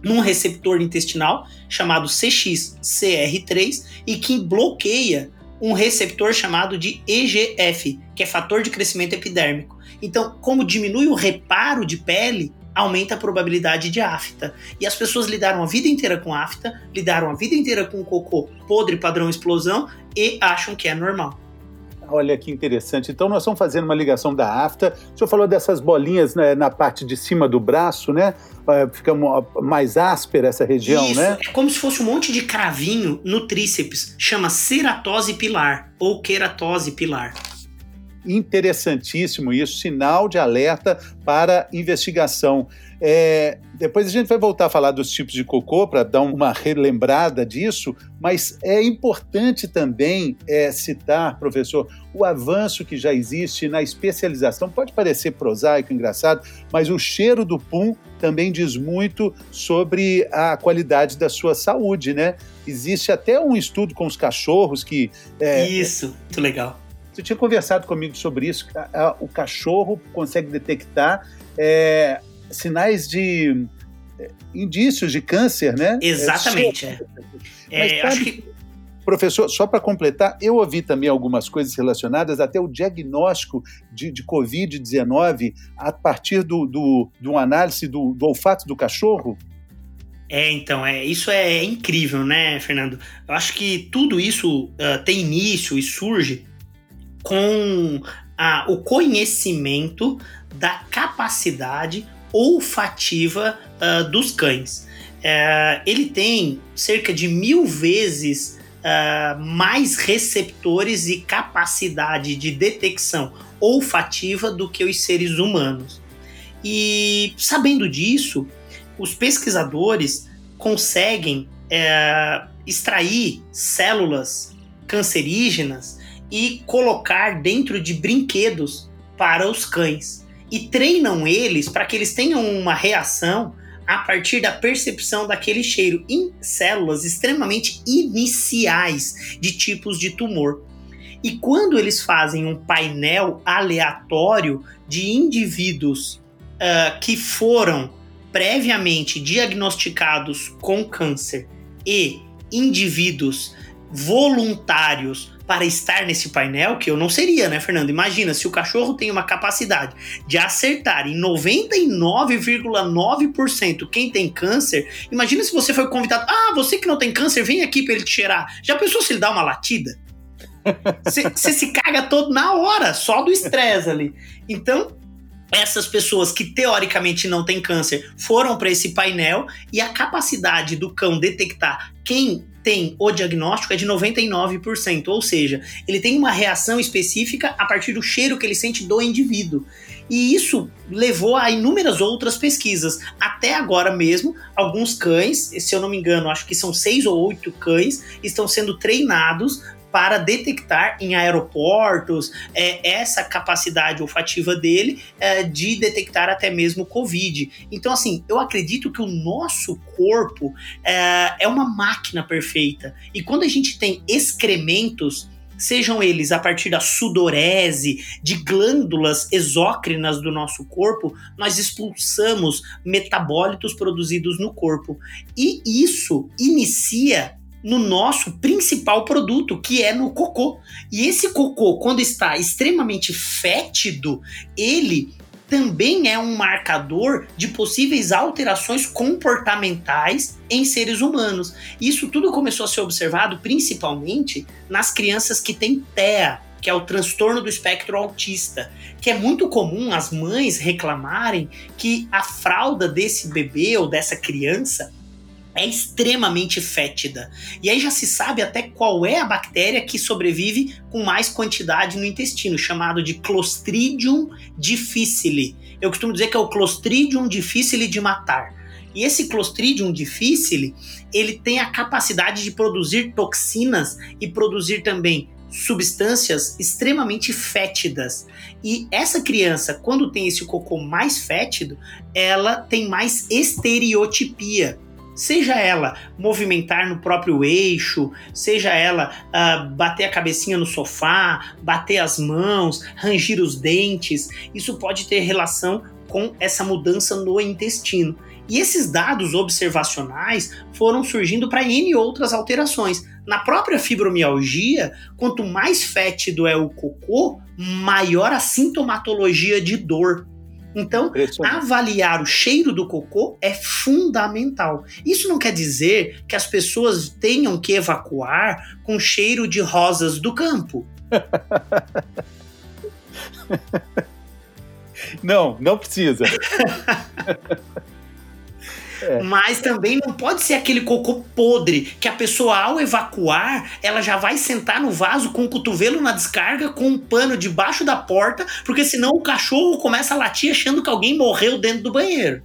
C: num receptor intestinal chamado CXCR3 e que bloqueia um receptor chamado de EGF, que é fator de crescimento epidérmico. Então, como diminui o reparo de pele, aumenta a probabilidade de afta. E as pessoas lidaram a vida inteira com afta, lidaram a vida inteira com cocô podre padrão explosão e acham que é normal.
B: Olha que interessante. Então, nós estamos fazendo uma ligação da afta. O senhor falou dessas bolinhas né, na parte de cima do braço, né? É, fica mais áspera essa região,
C: Isso,
B: né?
C: É como se fosse um monte de cravinho no tríceps. Chama ceratose pilar ou queratose pilar.
B: Interessantíssimo isso, sinal de alerta para investigação. É, depois a gente vai voltar a falar dos tipos de cocô para dar uma relembrada disso, mas é importante também é, citar, professor, o avanço que já existe na especialização. Pode parecer prosaico, engraçado, mas o cheiro do pum também diz muito sobre a qualidade da sua saúde, né? Existe até um estudo com os cachorros que.
C: É, Isso, muito legal.
B: Você tinha conversado comigo sobre isso. O cachorro consegue detectar é, sinais de é, indícios de câncer, né?
C: Exatamente. É, é, acho que
B: Professor, só para completar, eu ouvi também algumas coisas relacionadas até o diagnóstico de, de Covid-19 a partir do, do, do análise do, do olfato do cachorro.
C: É, então, é, isso é incrível, né, Fernando? Eu acho que tudo isso uh, tem início e surge com a, o conhecimento da capacidade olfativa uh, dos cães. Uh, ele tem cerca de mil vezes uh, mais receptores e capacidade de detecção olfativa do que os seres humanos. E sabendo disso, os pesquisadores conseguem uh, extrair células cancerígenas e colocar dentro de brinquedos para os cães e treinam eles para que eles tenham uma reação a partir da percepção daquele cheiro em células extremamente iniciais de tipos de tumor. E quando eles fazem um painel aleatório de indivíduos uh, que foram previamente diagnosticados com câncer e indivíduos voluntários para estar nesse painel, que eu não seria, né, Fernando? Imagina, se o cachorro tem uma capacidade de acertar em 99,9% quem tem câncer, imagina se você foi convidado, ah, você que não tem câncer, vem aqui para ele te cheirar. Já pensou se ele dá uma latida? Você se caga todo na hora, só do estresse ali. Então, essas pessoas que teoricamente não têm câncer foram para esse painel e a capacidade do cão detectar quem tem o diagnóstico é de 99%, ou seja, ele tem uma reação específica a partir do cheiro que ele sente do indivíduo. E isso levou a inúmeras outras pesquisas. Até agora mesmo, alguns cães, se eu não me engano, acho que são seis ou oito cães, estão sendo treinados para detectar em aeroportos é, essa capacidade olfativa dele é, de detectar até mesmo Covid. Então, assim, eu acredito que o nosso corpo é, é uma máquina perfeita. E quando a gente tem excrementos sejam eles a partir da sudorese, de glândulas exócrinas do nosso corpo, nós expulsamos metabólitos produzidos no corpo. E isso inicia no nosso principal produto, que é no cocô. E esse cocô, quando está extremamente fétido, ele também é um marcador de possíveis alterações comportamentais em seres humanos. Isso tudo começou a ser observado principalmente nas crianças que têm TEA, que é o transtorno do espectro autista, que é muito comum as mães reclamarem que a fralda desse bebê ou dessa criança é extremamente fétida. E aí já se sabe até qual é a bactéria que sobrevive com mais quantidade no intestino, chamado de Clostridium difficile. Eu costumo dizer que é o Clostridium difficile de matar. E esse Clostridium difficile, ele tem a capacidade de produzir toxinas e produzir também substâncias extremamente fétidas. E essa criança, quando tem esse cocô mais fétido, ela tem mais estereotipia. Seja ela movimentar no próprio eixo, seja ela uh, bater a cabecinha no sofá, bater as mãos, rangir os dentes, isso pode ter relação com essa mudança no intestino. E esses dados observacionais foram surgindo para N outras alterações. Na própria fibromialgia, quanto mais fétido é o cocô, maior a sintomatologia de dor. Então, avaliar o cheiro do cocô é fundamental. Isso não quer dizer que as pessoas tenham que evacuar com cheiro de rosas do campo.
B: não, não precisa.
C: É. Mas também não pode ser aquele cocô podre que a pessoa, ao evacuar, ela já vai sentar no vaso com o cotovelo na descarga, com um pano debaixo da porta, porque senão o cachorro começa a latir achando que alguém morreu dentro do banheiro.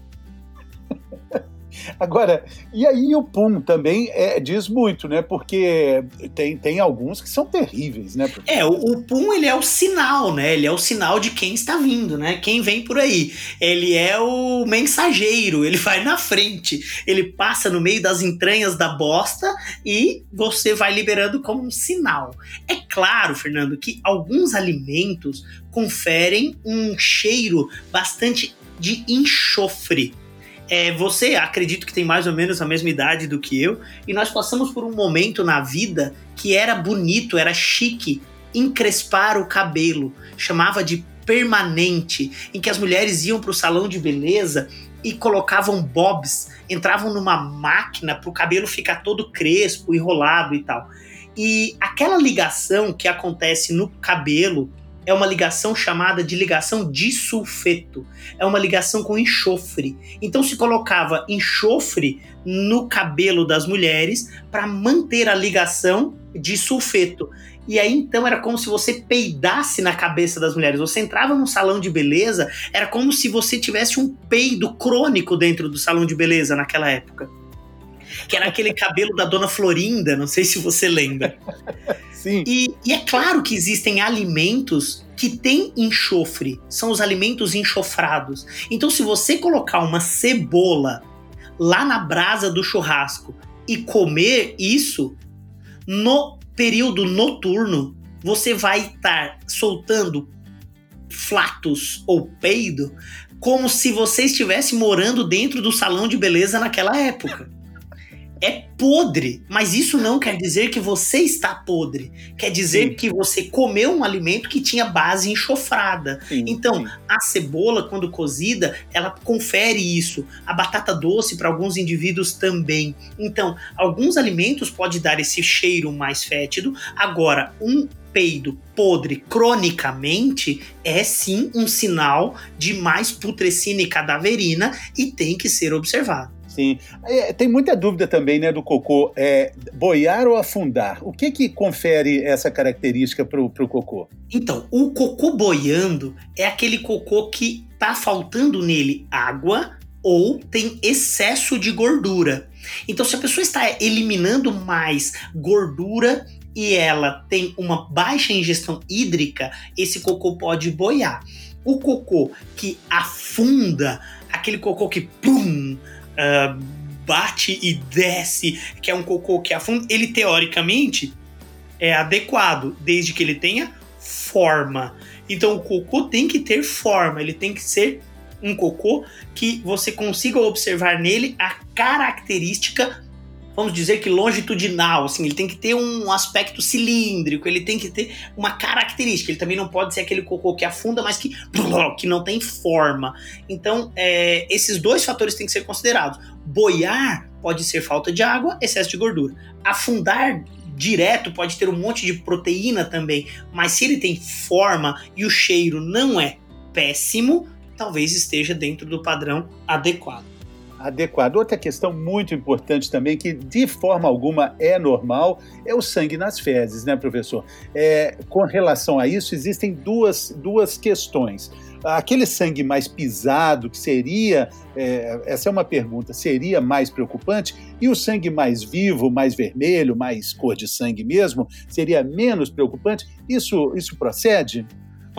B: Agora, e aí o pum também é, diz muito, né? Porque tem, tem alguns que são terríveis, né?
C: É, o, o pum ele é o sinal, né? Ele é o sinal de quem está vindo, né? Quem vem por aí. Ele é o mensageiro, ele vai na frente, ele passa no meio das entranhas da bosta e você vai liberando como um sinal. É claro, Fernando, que alguns alimentos conferem um cheiro bastante de enxofre é, você acredito que tem mais ou menos a mesma idade do que eu, e nós passamos por um momento na vida que era bonito, era chique encrespar o cabelo, chamava de permanente, em que as mulheres iam para o salão de beleza e colocavam bobs, entravam numa máquina para o cabelo ficar todo crespo, enrolado e tal. E aquela ligação que acontece no cabelo é uma ligação chamada de ligação disulfeto. É uma ligação com enxofre. Então se colocava enxofre no cabelo das mulheres para manter a ligação de sulfeto. E aí então era como se você peidasse na cabeça das mulheres. Você entrava num salão de beleza, era como se você tivesse um peido crônico dentro do salão de beleza naquela época. Que era aquele cabelo da dona Florinda, não sei se você lembra.
B: Sim.
C: E, e é claro que existem alimentos que têm enxofre, são os alimentos enxofrados. Então, se você colocar uma cebola lá na brasa do churrasco e comer isso, no período noturno, você vai estar soltando flatos ou peido como se você estivesse morando dentro do salão de beleza naquela época é podre, mas isso não quer dizer que você está podre. Quer dizer sim. que você comeu um alimento que tinha base enxofrada. Sim, então, sim. a cebola, quando cozida, ela confere isso. A batata doce, para alguns indivíduos, também. Então, alguns alimentos podem dar esse cheiro mais fétido. Agora, um peido podre cronicamente é sim um sinal de mais putrescina e cadaverina e tem que ser observado.
B: Sim. É, tem muita dúvida também, né, do cocô. É, boiar ou afundar? O que que confere essa característica para o cocô?
C: Então, o cocô boiando é aquele cocô que tá faltando nele água ou tem excesso de gordura. Então, se a pessoa está eliminando mais gordura e ela tem uma baixa ingestão hídrica, esse cocô pode boiar. O cocô que afunda, aquele cocô que pum, uh, bate e desce, que é um cocô que afunda, ele teoricamente é adequado, desde que ele tenha forma. Então o cocô tem que ter forma, ele tem que ser um cocô que você consiga observar nele a característica vamos dizer que longitudinal, assim, ele tem que ter um aspecto cilíndrico, ele tem que ter uma característica, ele também não pode ser aquele cocô que afunda, mas que, que não tem forma. Então, é, esses dois fatores têm que ser considerados. Boiar pode ser falta de água, excesso de gordura. Afundar direto pode ter um monte de proteína também, mas se ele tem forma e o cheiro não é péssimo, talvez esteja dentro do padrão adequado
B: adequado. Outra questão muito importante também, que de forma alguma é normal, é o sangue nas fezes, né, professor? É, com relação a isso, existem duas, duas questões. Aquele sangue mais pisado, que seria, é, essa é uma pergunta, seria mais preocupante? E o sangue mais vivo, mais vermelho, mais cor de sangue mesmo, seria menos preocupante? Isso, isso procede?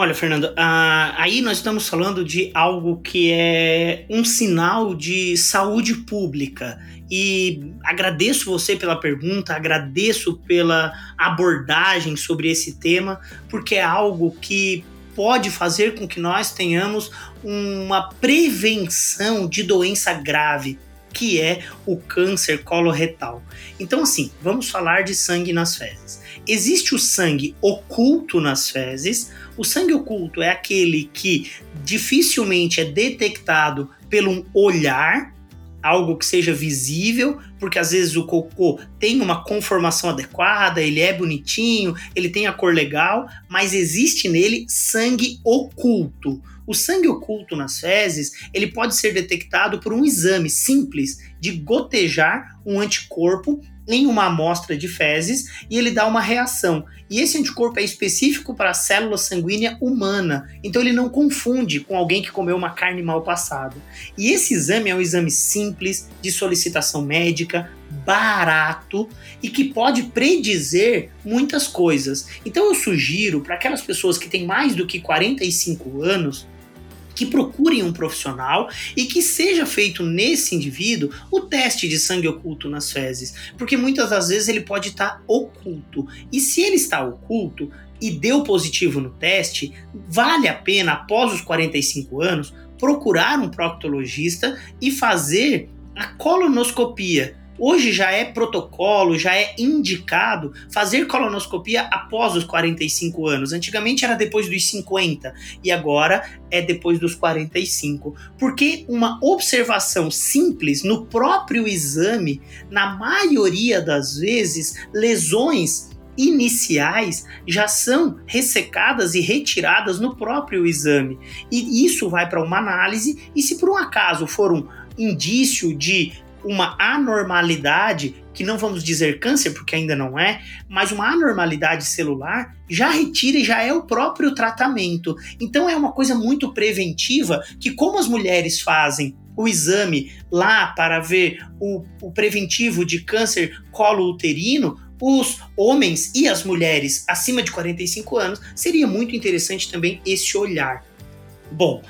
C: Olha, Fernando, ah, aí nós estamos falando de algo que é um sinal de saúde pública. E agradeço você pela pergunta, agradeço pela abordagem sobre esse tema, porque é algo que pode fazer com que nós tenhamos uma prevenção de doença grave, que é o câncer coloretal. Então, assim, vamos falar de sangue nas fezes. Existe o sangue oculto nas fezes, o sangue oculto é aquele que dificilmente é detectado pelo olhar, algo que seja visível, porque às vezes o cocô tem uma conformação adequada, ele é bonitinho, ele tem a cor legal, mas existe nele sangue oculto. O sangue oculto nas fezes, ele pode ser detectado por um exame simples de gotejar um anticorpo em uma amostra de fezes e ele dá uma reação. E esse anticorpo é específico para a célula sanguínea humana, então ele não confunde com alguém que comeu uma carne mal passada. E esse exame é um exame simples, de solicitação médica, barato e que pode predizer muitas coisas. Então eu sugiro para aquelas pessoas que têm mais do que 45 anos que procurem um profissional e que seja feito nesse indivíduo o teste de sangue oculto nas fezes, porque muitas das vezes ele pode estar tá oculto. E se ele está oculto e deu positivo no teste, vale a pena após os 45 anos procurar um proctologista e fazer a colonoscopia Hoje já é protocolo, já é indicado fazer colonoscopia após os 45 anos. Antigamente era depois dos 50 e agora é depois dos 45. Porque uma observação simples no próprio exame, na maioria das vezes, lesões iniciais já são ressecadas e retiradas no próprio exame. E isso vai para uma análise, e se por um acaso for um indício de uma anormalidade, que não vamos dizer câncer, porque ainda não é, mas uma anormalidade celular, já retira e já é o próprio tratamento. Então é uma coisa muito preventiva que, como as mulheres fazem o exame lá para ver o, o preventivo de câncer colo-uterino, os homens e as mulheres acima de 45 anos, seria muito interessante também esse olhar. Bom,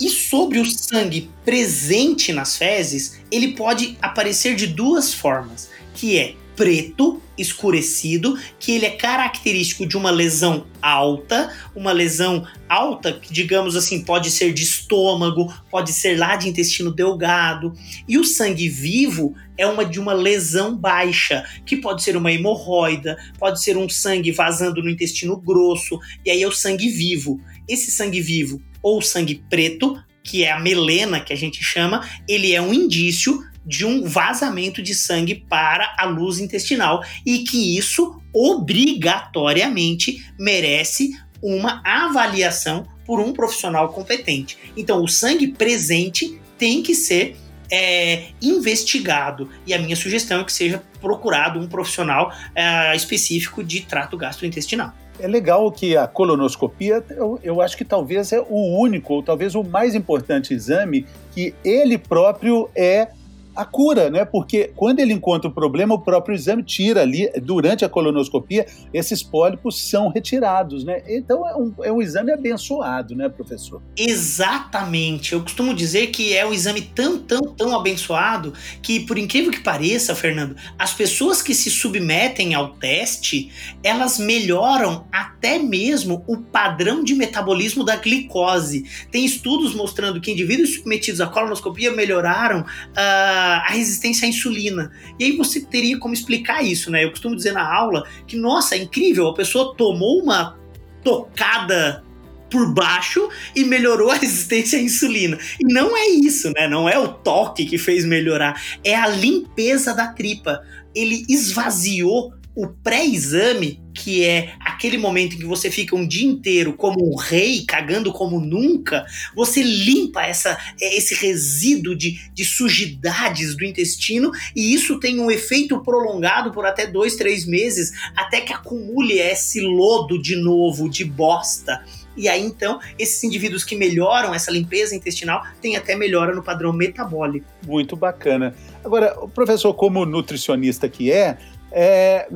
C: e sobre o sangue presente nas fezes, ele pode aparecer de duas formas, que é preto escurecido, que ele é característico de uma lesão alta, uma lesão alta que digamos assim pode ser de estômago, pode ser lá de intestino delgado, e o sangue vivo é uma de uma lesão baixa, que pode ser uma hemorroida, pode ser um sangue vazando no intestino grosso, e aí é o sangue vivo. Esse sangue vivo ou sangue preto, que é a melena que a gente chama, ele é um indício de um vazamento de sangue para a luz intestinal e que isso obrigatoriamente merece uma avaliação por um profissional competente. Então, o sangue presente tem que ser é, investigado e a minha sugestão é que seja procurado um profissional é, específico de trato gastrointestinal.
B: É legal que a colonoscopia, eu, eu, acho que talvez é o único, ou talvez o mais importante exame que ele próprio é a cura, né? Porque quando ele encontra o problema, o próprio exame tira ali, durante a colonoscopia, esses pólipos são retirados, né? Então é um, é um exame abençoado, né, professor?
C: Exatamente. Eu costumo dizer que é um exame tão, tão, tão abençoado que, por incrível que pareça, Fernando, as pessoas que se submetem ao teste, elas melhoram até mesmo o padrão de metabolismo da glicose. Tem estudos mostrando que indivíduos submetidos à colonoscopia melhoraram. Uh, a resistência à insulina. E aí você teria como explicar isso, né? Eu costumo dizer na aula que, nossa, é incrível, a pessoa tomou uma tocada por baixo e melhorou a resistência à insulina. E não é isso, né? Não é o toque que fez melhorar, é a limpeza da tripa. Ele esvaziou o pré-exame, que é aquele momento em que você fica um dia inteiro como um rei, cagando como nunca, você limpa essa, esse resíduo de, de sujidades do intestino e isso tem um efeito prolongado por até dois, três meses, até que acumule esse lodo de novo, de bosta. E aí, então, esses indivíduos que melhoram essa limpeza intestinal têm até melhora no padrão metabólico.
B: Muito bacana. Agora, o professor, como nutricionista que é, é,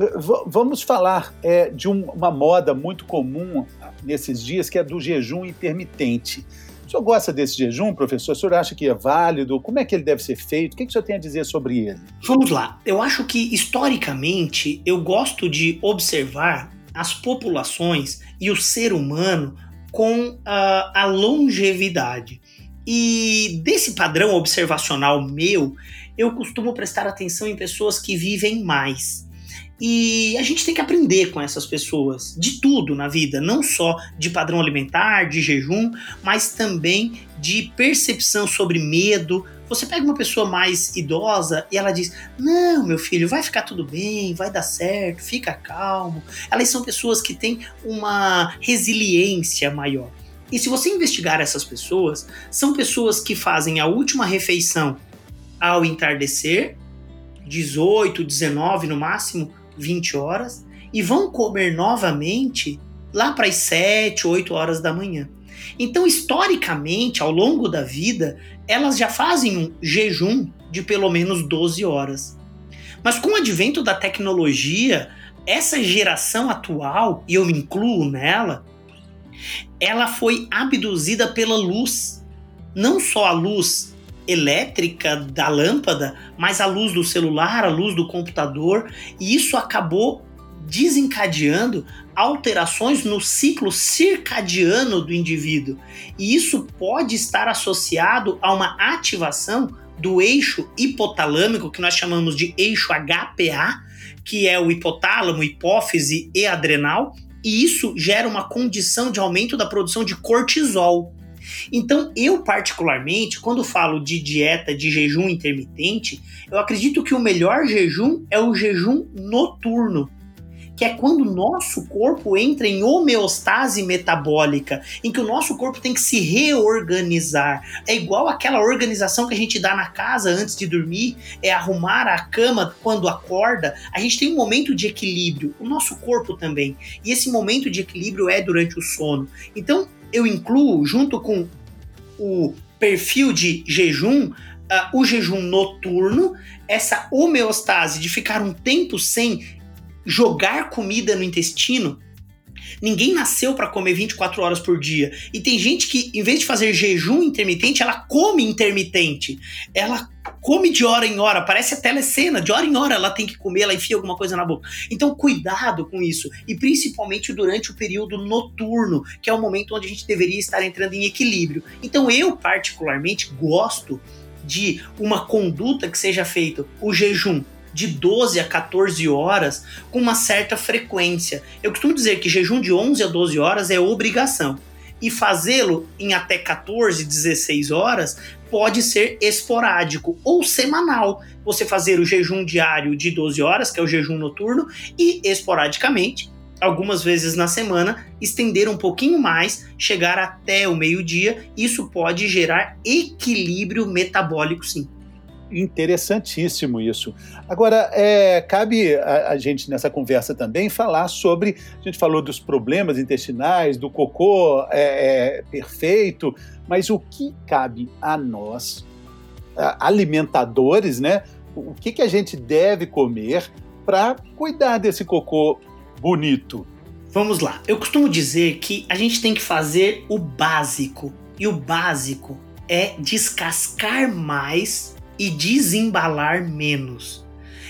B: vamos falar é, de um, uma moda muito comum nesses dias, que é do jejum intermitente. O senhor gosta desse jejum, professor? O senhor acha que é válido? Como é que ele deve ser feito? O que, que o senhor tem a dizer sobre ele?
C: Vamos lá. Eu acho que, historicamente, eu gosto de observar as populações e o ser humano com a, a longevidade. E desse padrão observacional meu, eu costumo prestar atenção em pessoas que vivem mais. E a gente tem que aprender com essas pessoas de tudo na vida, não só de padrão alimentar, de jejum, mas também de percepção sobre medo. Você pega uma pessoa mais idosa e ela diz: Não, meu filho, vai ficar tudo bem, vai dar certo, fica calmo. Elas são pessoas que têm uma resiliência maior. E se você investigar essas pessoas, são pessoas que fazem a última refeição ao entardecer, 18, 19 no máximo, 20 horas e vão comer novamente lá para as 7, 8 horas da manhã. Então, historicamente, ao longo da vida, elas já fazem um jejum de pelo menos 12 horas. Mas com o advento da tecnologia, essa geração atual, e eu me incluo nela, ela foi abduzida pela luz. Não só a luz elétrica da lâmpada, mas a luz do celular, a luz do computador, e isso acabou desencadeando alterações no ciclo circadiano do indivíduo. E isso pode estar associado a uma ativação do eixo hipotalâmico, que nós chamamos de eixo HPA, que é o hipotálamo, hipófise e adrenal, e isso gera uma condição de aumento da produção de cortisol. Então, eu particularmente, quando falo de dieta de jejum intermitente, eu acredito que o melhor jejum é o jejum noturno que é quando o nosso corpo entra em homeostase metabólica, em que o nosso corpo tem que se reorganizar. É igual aquela organização que a gente dá na casa antes de dormir, é arrumar a cama quando acorda. A gente tem um momento de equilíbrio, o nosso corpo também. E esse momento de equilíbrio é durante o sono. Então, eu incluo junto com o perfil de jejum, Uh, o jejum noturno, essa homeostase de ficar um tempo sem jogar comida no intestino. Ninguém nasceu para comer 24 horas por dia. E tem gente que, em vez de fazer jejum intermitente, ela come intermitente. Ela come de hora em hora, parece a telecena, de hora em hora ela tem que comer, ela enfia alguma coisa na boca. Então, cuidado com isso. E principalmente durante o período noturno, que é o momento onde a gente deveria estar entrando em equilíbrio. Então, eu, particularmente, gosto de uma conduta que seja feita o jejum de 12 a 14 horas com uma certa frequência. Eu costumo dizer que jejum de 11 a 12 horas é obrigação. E fazê-lo em até 14, 16 horas pode ser esporádico ou semanal. Você fazer o jejum diário de 12 horas, que é o jejum noturno, e esporadicamente, algumas vezes na semana, estender um pouquinho mais, chegar até o meio-dia. Isso pode gerar equilíbrio metabólico, sim.
B: Interessantíssimo isso. Agora, é, cabe a, a, gente nessa conversa também falar sobre. A gente falou dos problemas intestinais, do cocô é, é, perfeito, mas o que cabe a nós, alimentadores, né? O que, que a gente deve comer para cuidar desse cocô bonito?
C: Vamos lá. Eu costumo dizer que a gente tem que fazer o básico. E o básico é descascar mais e desembalar menos.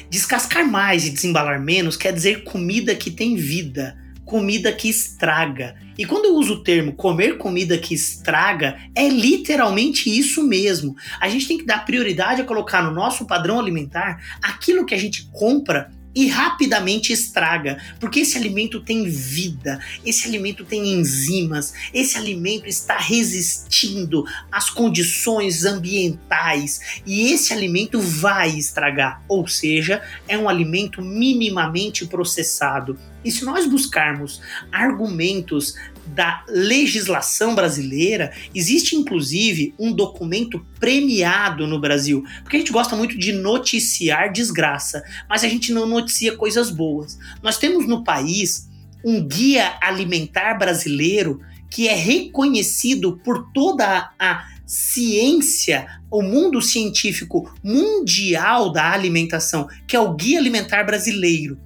C: Descascar mais e desembalar menos quer dizer comida que tem vida, comida que estraga. E quando eu uso o termo comer comida que estraga, é literalmente isso mesmo. A gente tem que dar prioridade a colocar no nosso padrão alimentar aquilo que a gente compra e rapidamente estraga, porque esse alimento tem vida, esse alimento tem enzimas, esse alimento está resistindo às condições ambientais e esse alimento vai estragar, ou seja, é um alimento minimamente processado. E se nós buscarmos argumentos da legislação brasileira, existe inclusive um documento premiado no Brasil, porque a gente gosta muito de noticiar desgraça, mas a gente não noticia coisas boas. Nós temos no país um guia alimentar brasileiro que é reconhecido por toda a ciência, o mundo científico mundial da alimentação, que é o Guia Alimentar Brasileiro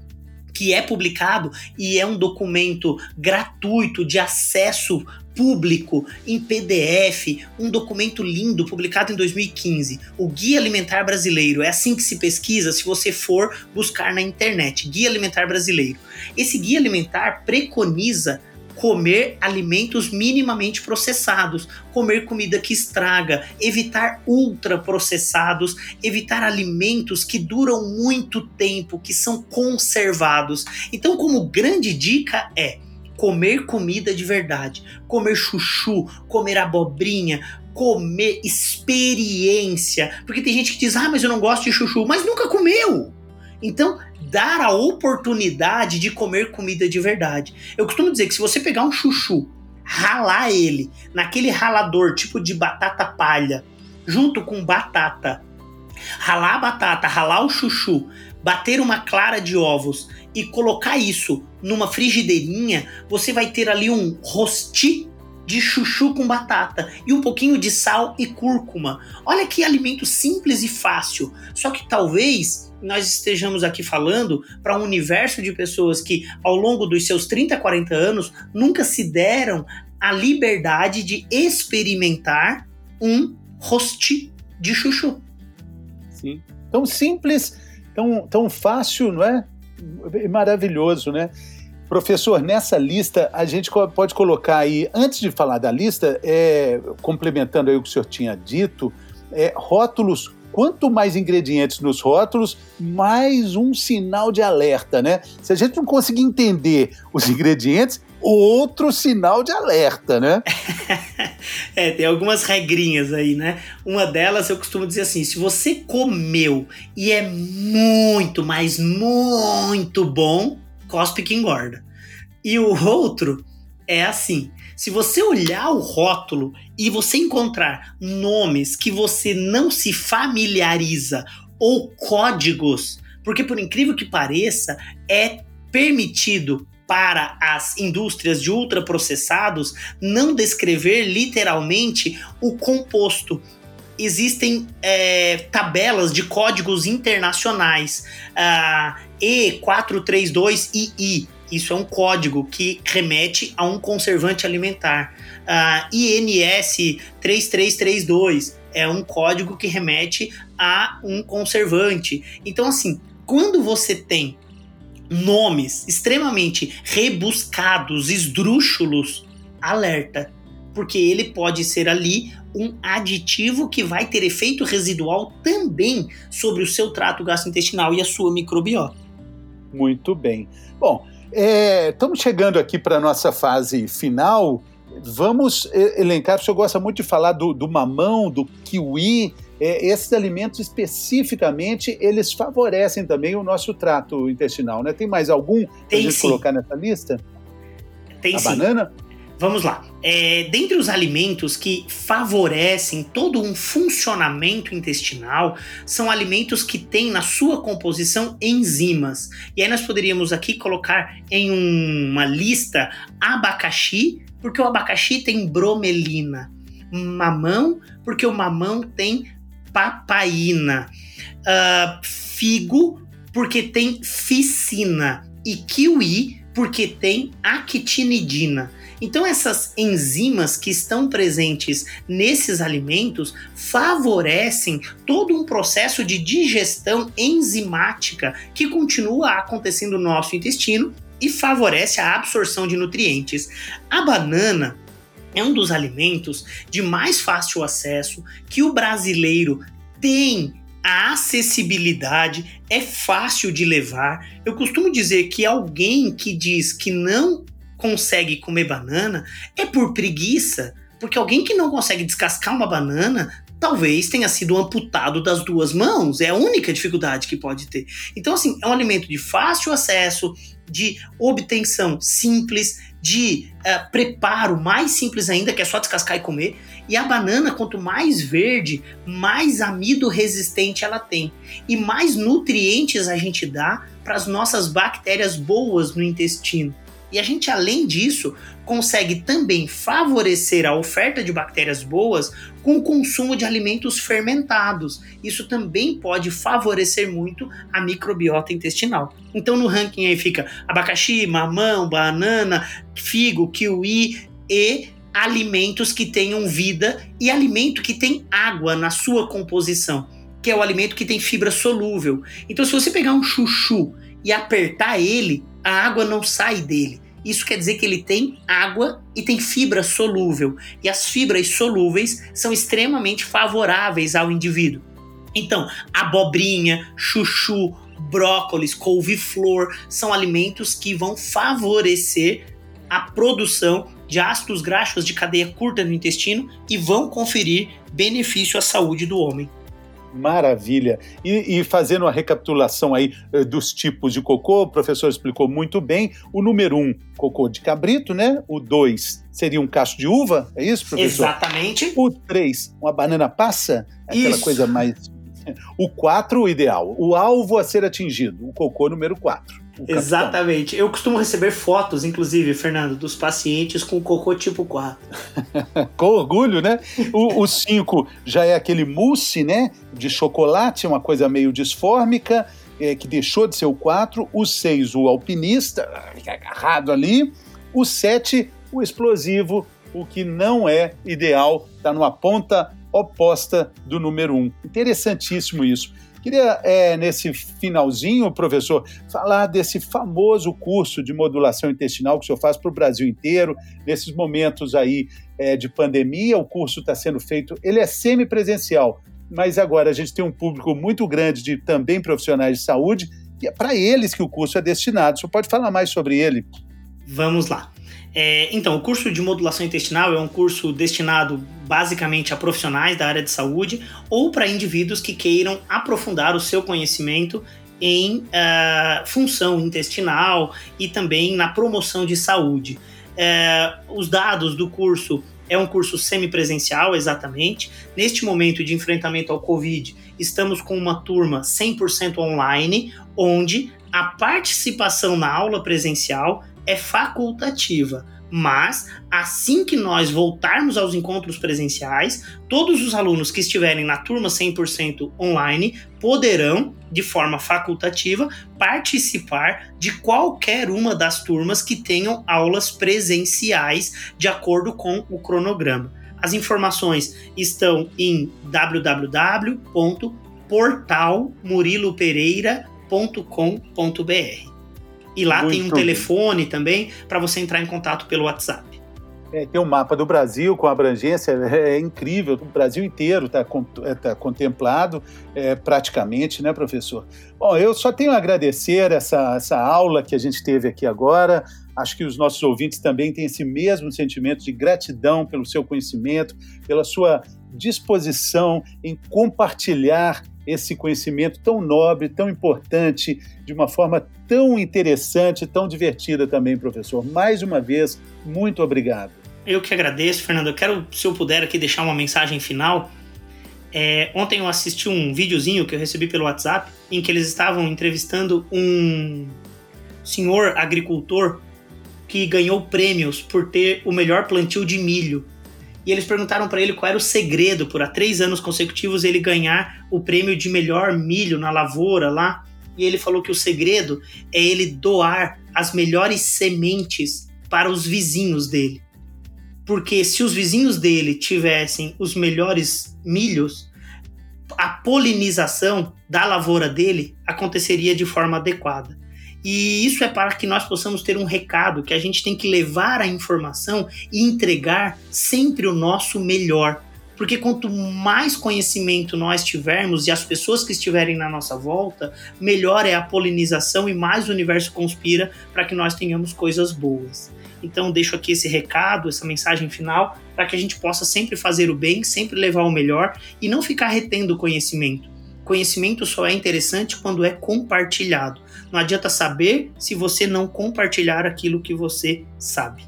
C: que é publicado e é um documento gratuito de acesso público em PDF, um documento lindo publicado em 2015, o Guia Alimentar Brasileiro. É assim que se pesquisa se você for buscar na internet, Guia Alimentar Brasileiro. Esse guia alimentar preconiza comer alimentos minimamente processados, comer comida que estraga, evitar ultraprocessados, evitar alimentos que duram muito tempo, que são conservados. Então, como grande dica é comer comida de verdade, comer chuchu, comer abobrinha, comer experiência. Porque tem gente que diz: "Ah, mas eu não gosto de chuchu", mas nunca comeu. Então, dar a oportunidade de comer comida de verdade. Eu costumo dizer que se você pegar um chuchu, ralar ele naquele ralador tipo de batata palha, junto com batata, ralar a batata, ralar o chuchu, bater uma clara de ovos e colocar isso numa frigideirinha, você vai ter ali um rosti de chuchu com batata e um pouquinho de sal e cúrcuma. Olha que alimento simples e fácil. Só que talvez nós estejamos aqui falando para um universo de pessoas que, ao longo dos seus 30, 40 anos, nunca se deram a liberdade de experimentar um rosti de chuchu.
B: Sim. Tão simples, tão, tão fácil, não é? Maravilhoso, né? Professor, nessa lista a gente pode colocar aí, antes de falar da lista, é, complementando aí o que o senhor tinha dito, é, rótulos quanto mais ingredientes nos rótulos, mais um sinal de alerta, né? Se a gente não conseguir entender os ingredientes, outro sinal de alerta, né?
C: é, tem algumas regrinhas aí, né? Uma delas eu costumo dizer assim: se você comeu e é muito, mas muito bom, cospe que engorda. E o outro é assim: se você olhar o rótulo e você encontrar nomes que você não se familiariza ou códigos, porque por incrível que pareça, é permitido para as indústrias de ultraprocessados não descrever literalmente o composto. Existem é, tabelas de códigos internacionais, uh, E432II, isso é um código que remete a um conservante alimentar. Uh, INS 3332 é um código que remete a um conservante. Então, assim, quando você tem nomes extremamente rebuscados, esdrúxulos, alerta, porque ele pode ser ali um aditivo que vai ter efeito residual também sobre o seu trato gastrointestinal e a sua microbiota.
B: Muito bem. Bom, é, estamos chegando aqui para a nossa fase final. Vamos elencar, o senhor gosta muito de falar do, do mamão, do kiwi. É, esses alimentos especificamente, eles favorecem também o nosso trato intestinal, né? Tem mais algum para a gente sim. colocar nessa lista?
C: Tem
B: a
C: sim.
B: banana?
C: Vamos lá. É, dentre os alimentos que favorecem todo um funcionamento intestinal, são alimentos que têm na sua composição enzimas. E aí nós poderíamos aqui colocar em um, uma lista abacaxi, porque o abacaxi tem bromelina. Mamão, porque o mamão tem papaina. Uh, figo, porque tem ficina. E kiwi, porque tem actinidina. Então, essas enzimas que estão presentes nesses alimentos favorecem todo um processo de digestão enzimática que continua acontecendo no nosso intestino e favorece a absorção de nutrientes. A banana é um dos alimentos de mais fácil acesso que o brasileiro tem a acessibilidade é fácil de levar. Eu costumo dizer que alguém que diz que não consegue comer banana é por preguiça, porque alguém que não consegue descascar uma banana talvez tenha sido amputado das duas mãos, é a única dificuldade que pode ter. Então, assim, é um alimento de fácil acesso, de obtenção simples, de uh, preparo mais simples ainda, que é só descascar e comer. E a banana, quanto mais verde, mais amido resistente ela tem. E mais nutrientes a gente dá para as nossas bactérias boas no intestino. E a gente, além disso, consegue também favorecer a oferta de bactérias boas com o consumo de alimentos fermentados. Isso também pode favorecer muito a microbiota intestinal. Então no ranking aí fica abacaxi, mamão, banana, figo, kiwi e alimentos que tenham vida e alimento que tem água na sua composição, que é o alimento que tem fibra solúvel. Então se você pegar um chuchu e apertar ele, a água não sai dele. Isso quer dizer que ele tem água e tem fibra solúvel. E as fibras solúveis são extremamente favoráveis ao indivíduo. Então, abobrinha, chuchu, brócolis, couve-flor são alimentos que vão favorecer a produção de ácidos graxos de cadeia curta no intestino e vão conferir benefício à saúde do homem.
B: Maravilha. E, e, fazendo uma recapitulação aí uh, dos tipos de cocô, o professor explicou muito bem. O número um, cocô de cabrito, né? O dois seria um cacho de uva, é isso, professor?
C: Exatamente.
B: O três, uma banana passa, aquela isso. coisa mais. O quatro, o ideal. O alvo a ser atingido, o cocô número quatro.
C: Exatamente. Eu costumo receber fotos, inclusive, Fernando, dos pacientes com cocô tipo 4.
B: com orgulho, né? O 5 já é aquele mousse, né? De chocolate, uma coisa meio disfórmica, é, que deixou de ser o 4. O 6, o alpinista, agarrado ali. O 7, o explosivo, o que não é ideal, está numa ponta oposta do número 1. Um. Interessantíssimo isso. Queria, é, nesse finalzinho, professor, falar desse famoso curso de modulação intestinal que o senhor faz para o Brasil inteiro. Nesses momentos aí é, de pandemia, o curso está sendo feito, ele é semipresencial, mas agora a gente tem um público muito grande de também profissionais de saúde, e é para eles que o curso é destinado. O senhor pode falar mais sobre ele?
C: Vamos lá. É, então, o curso de modulação intestinal é um curso destinado basicamente a profissionais da área de saúde ou para indivíduos que queiram aprofundar o seu conhecimento em uh, função intestinal e também na promoção de saúde. Uh, os dados do curso é um curso semipresencial, exatamente. Neste momento de enfrentamento ao Covid, estamos com uma turma 100% online, onde a participação na aula presencial é facultativa. Mas, assim que nós voltarmos aos encontros presenciais, todos os alunos que estiverem na turma 100% online poderão, de forma facultativa, participar de qualquer uma das turmas que tenham aulas presenciais, de acordo com o cronograma. As informações estão em www.portalmurilopereira.com.br. E lá Muito tem um bem. telefone também para você entrar em contato pelo WhatsApp.
B: É, tem um mapa do Brasil com abrangência é, é incrível, o Brasil inteiro está é, tá contemplado é, praticamente, né, professor? Bom, eu só tenho a agradecer essa, essa aula que a gente teve aqui agora. Acho que os nossos ouvintes também têm esse mesmo sentimento de gratidão pelo seu conhecimento, pela sua disposição em compartilhar esse conhecimento tão nobre, tão importante, de uma forma tão interessante, tão divertida também, professor. Mais uma vez, muito obrigado.
C: Eu que agradeço, Fernando. Eu quero, se eu puder aqui, deixar uma mensagem final. É, ontem eu assisti um videozinho que eu recebi pelo WhatsApp em que eles estavam entrevistando um senhor agricultor que ganhou prêmios por ter o melhor plantio de milho e eles perguntaram para ele qual era o segredo por há três anos consecutivos ele ganhar o prêmio de melhor milho na lavoura lá. E ele falou que o segredo é ele doar as melhores sementes para os vizinhos dele. Porque se os vizinhos dele tivessem os melhores milhos, a polinização da lavoura dele aconteceria de forma adequada. E isso é para que nós possamos ter um recado que a gente tem que levar a informação e entregar sempre o nosso melhor. Porque quanto mais conhecimento nós tivermos e as pessoas que estiverem na nossa volta, melhor é a polinização e mais o universo conspira para que nós tenhamos coisas boas. Então deixo aqui esse recado, essa mensagem final, para que a gente possa sempre fazer o bem, sempre levar o melhor e não ficar retendo conhecimento. Conhecimento só é interessante quando é compartilhado. Não adianta saber se você não compartilhar aquilo que você sabe.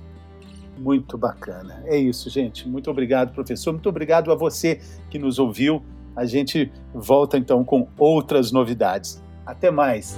B: Muito bacana. É isso, gente. Muito obrigado, professor. Muito obrigado a você que nos ouviu. A gente volta então com outras novidades. Até mais.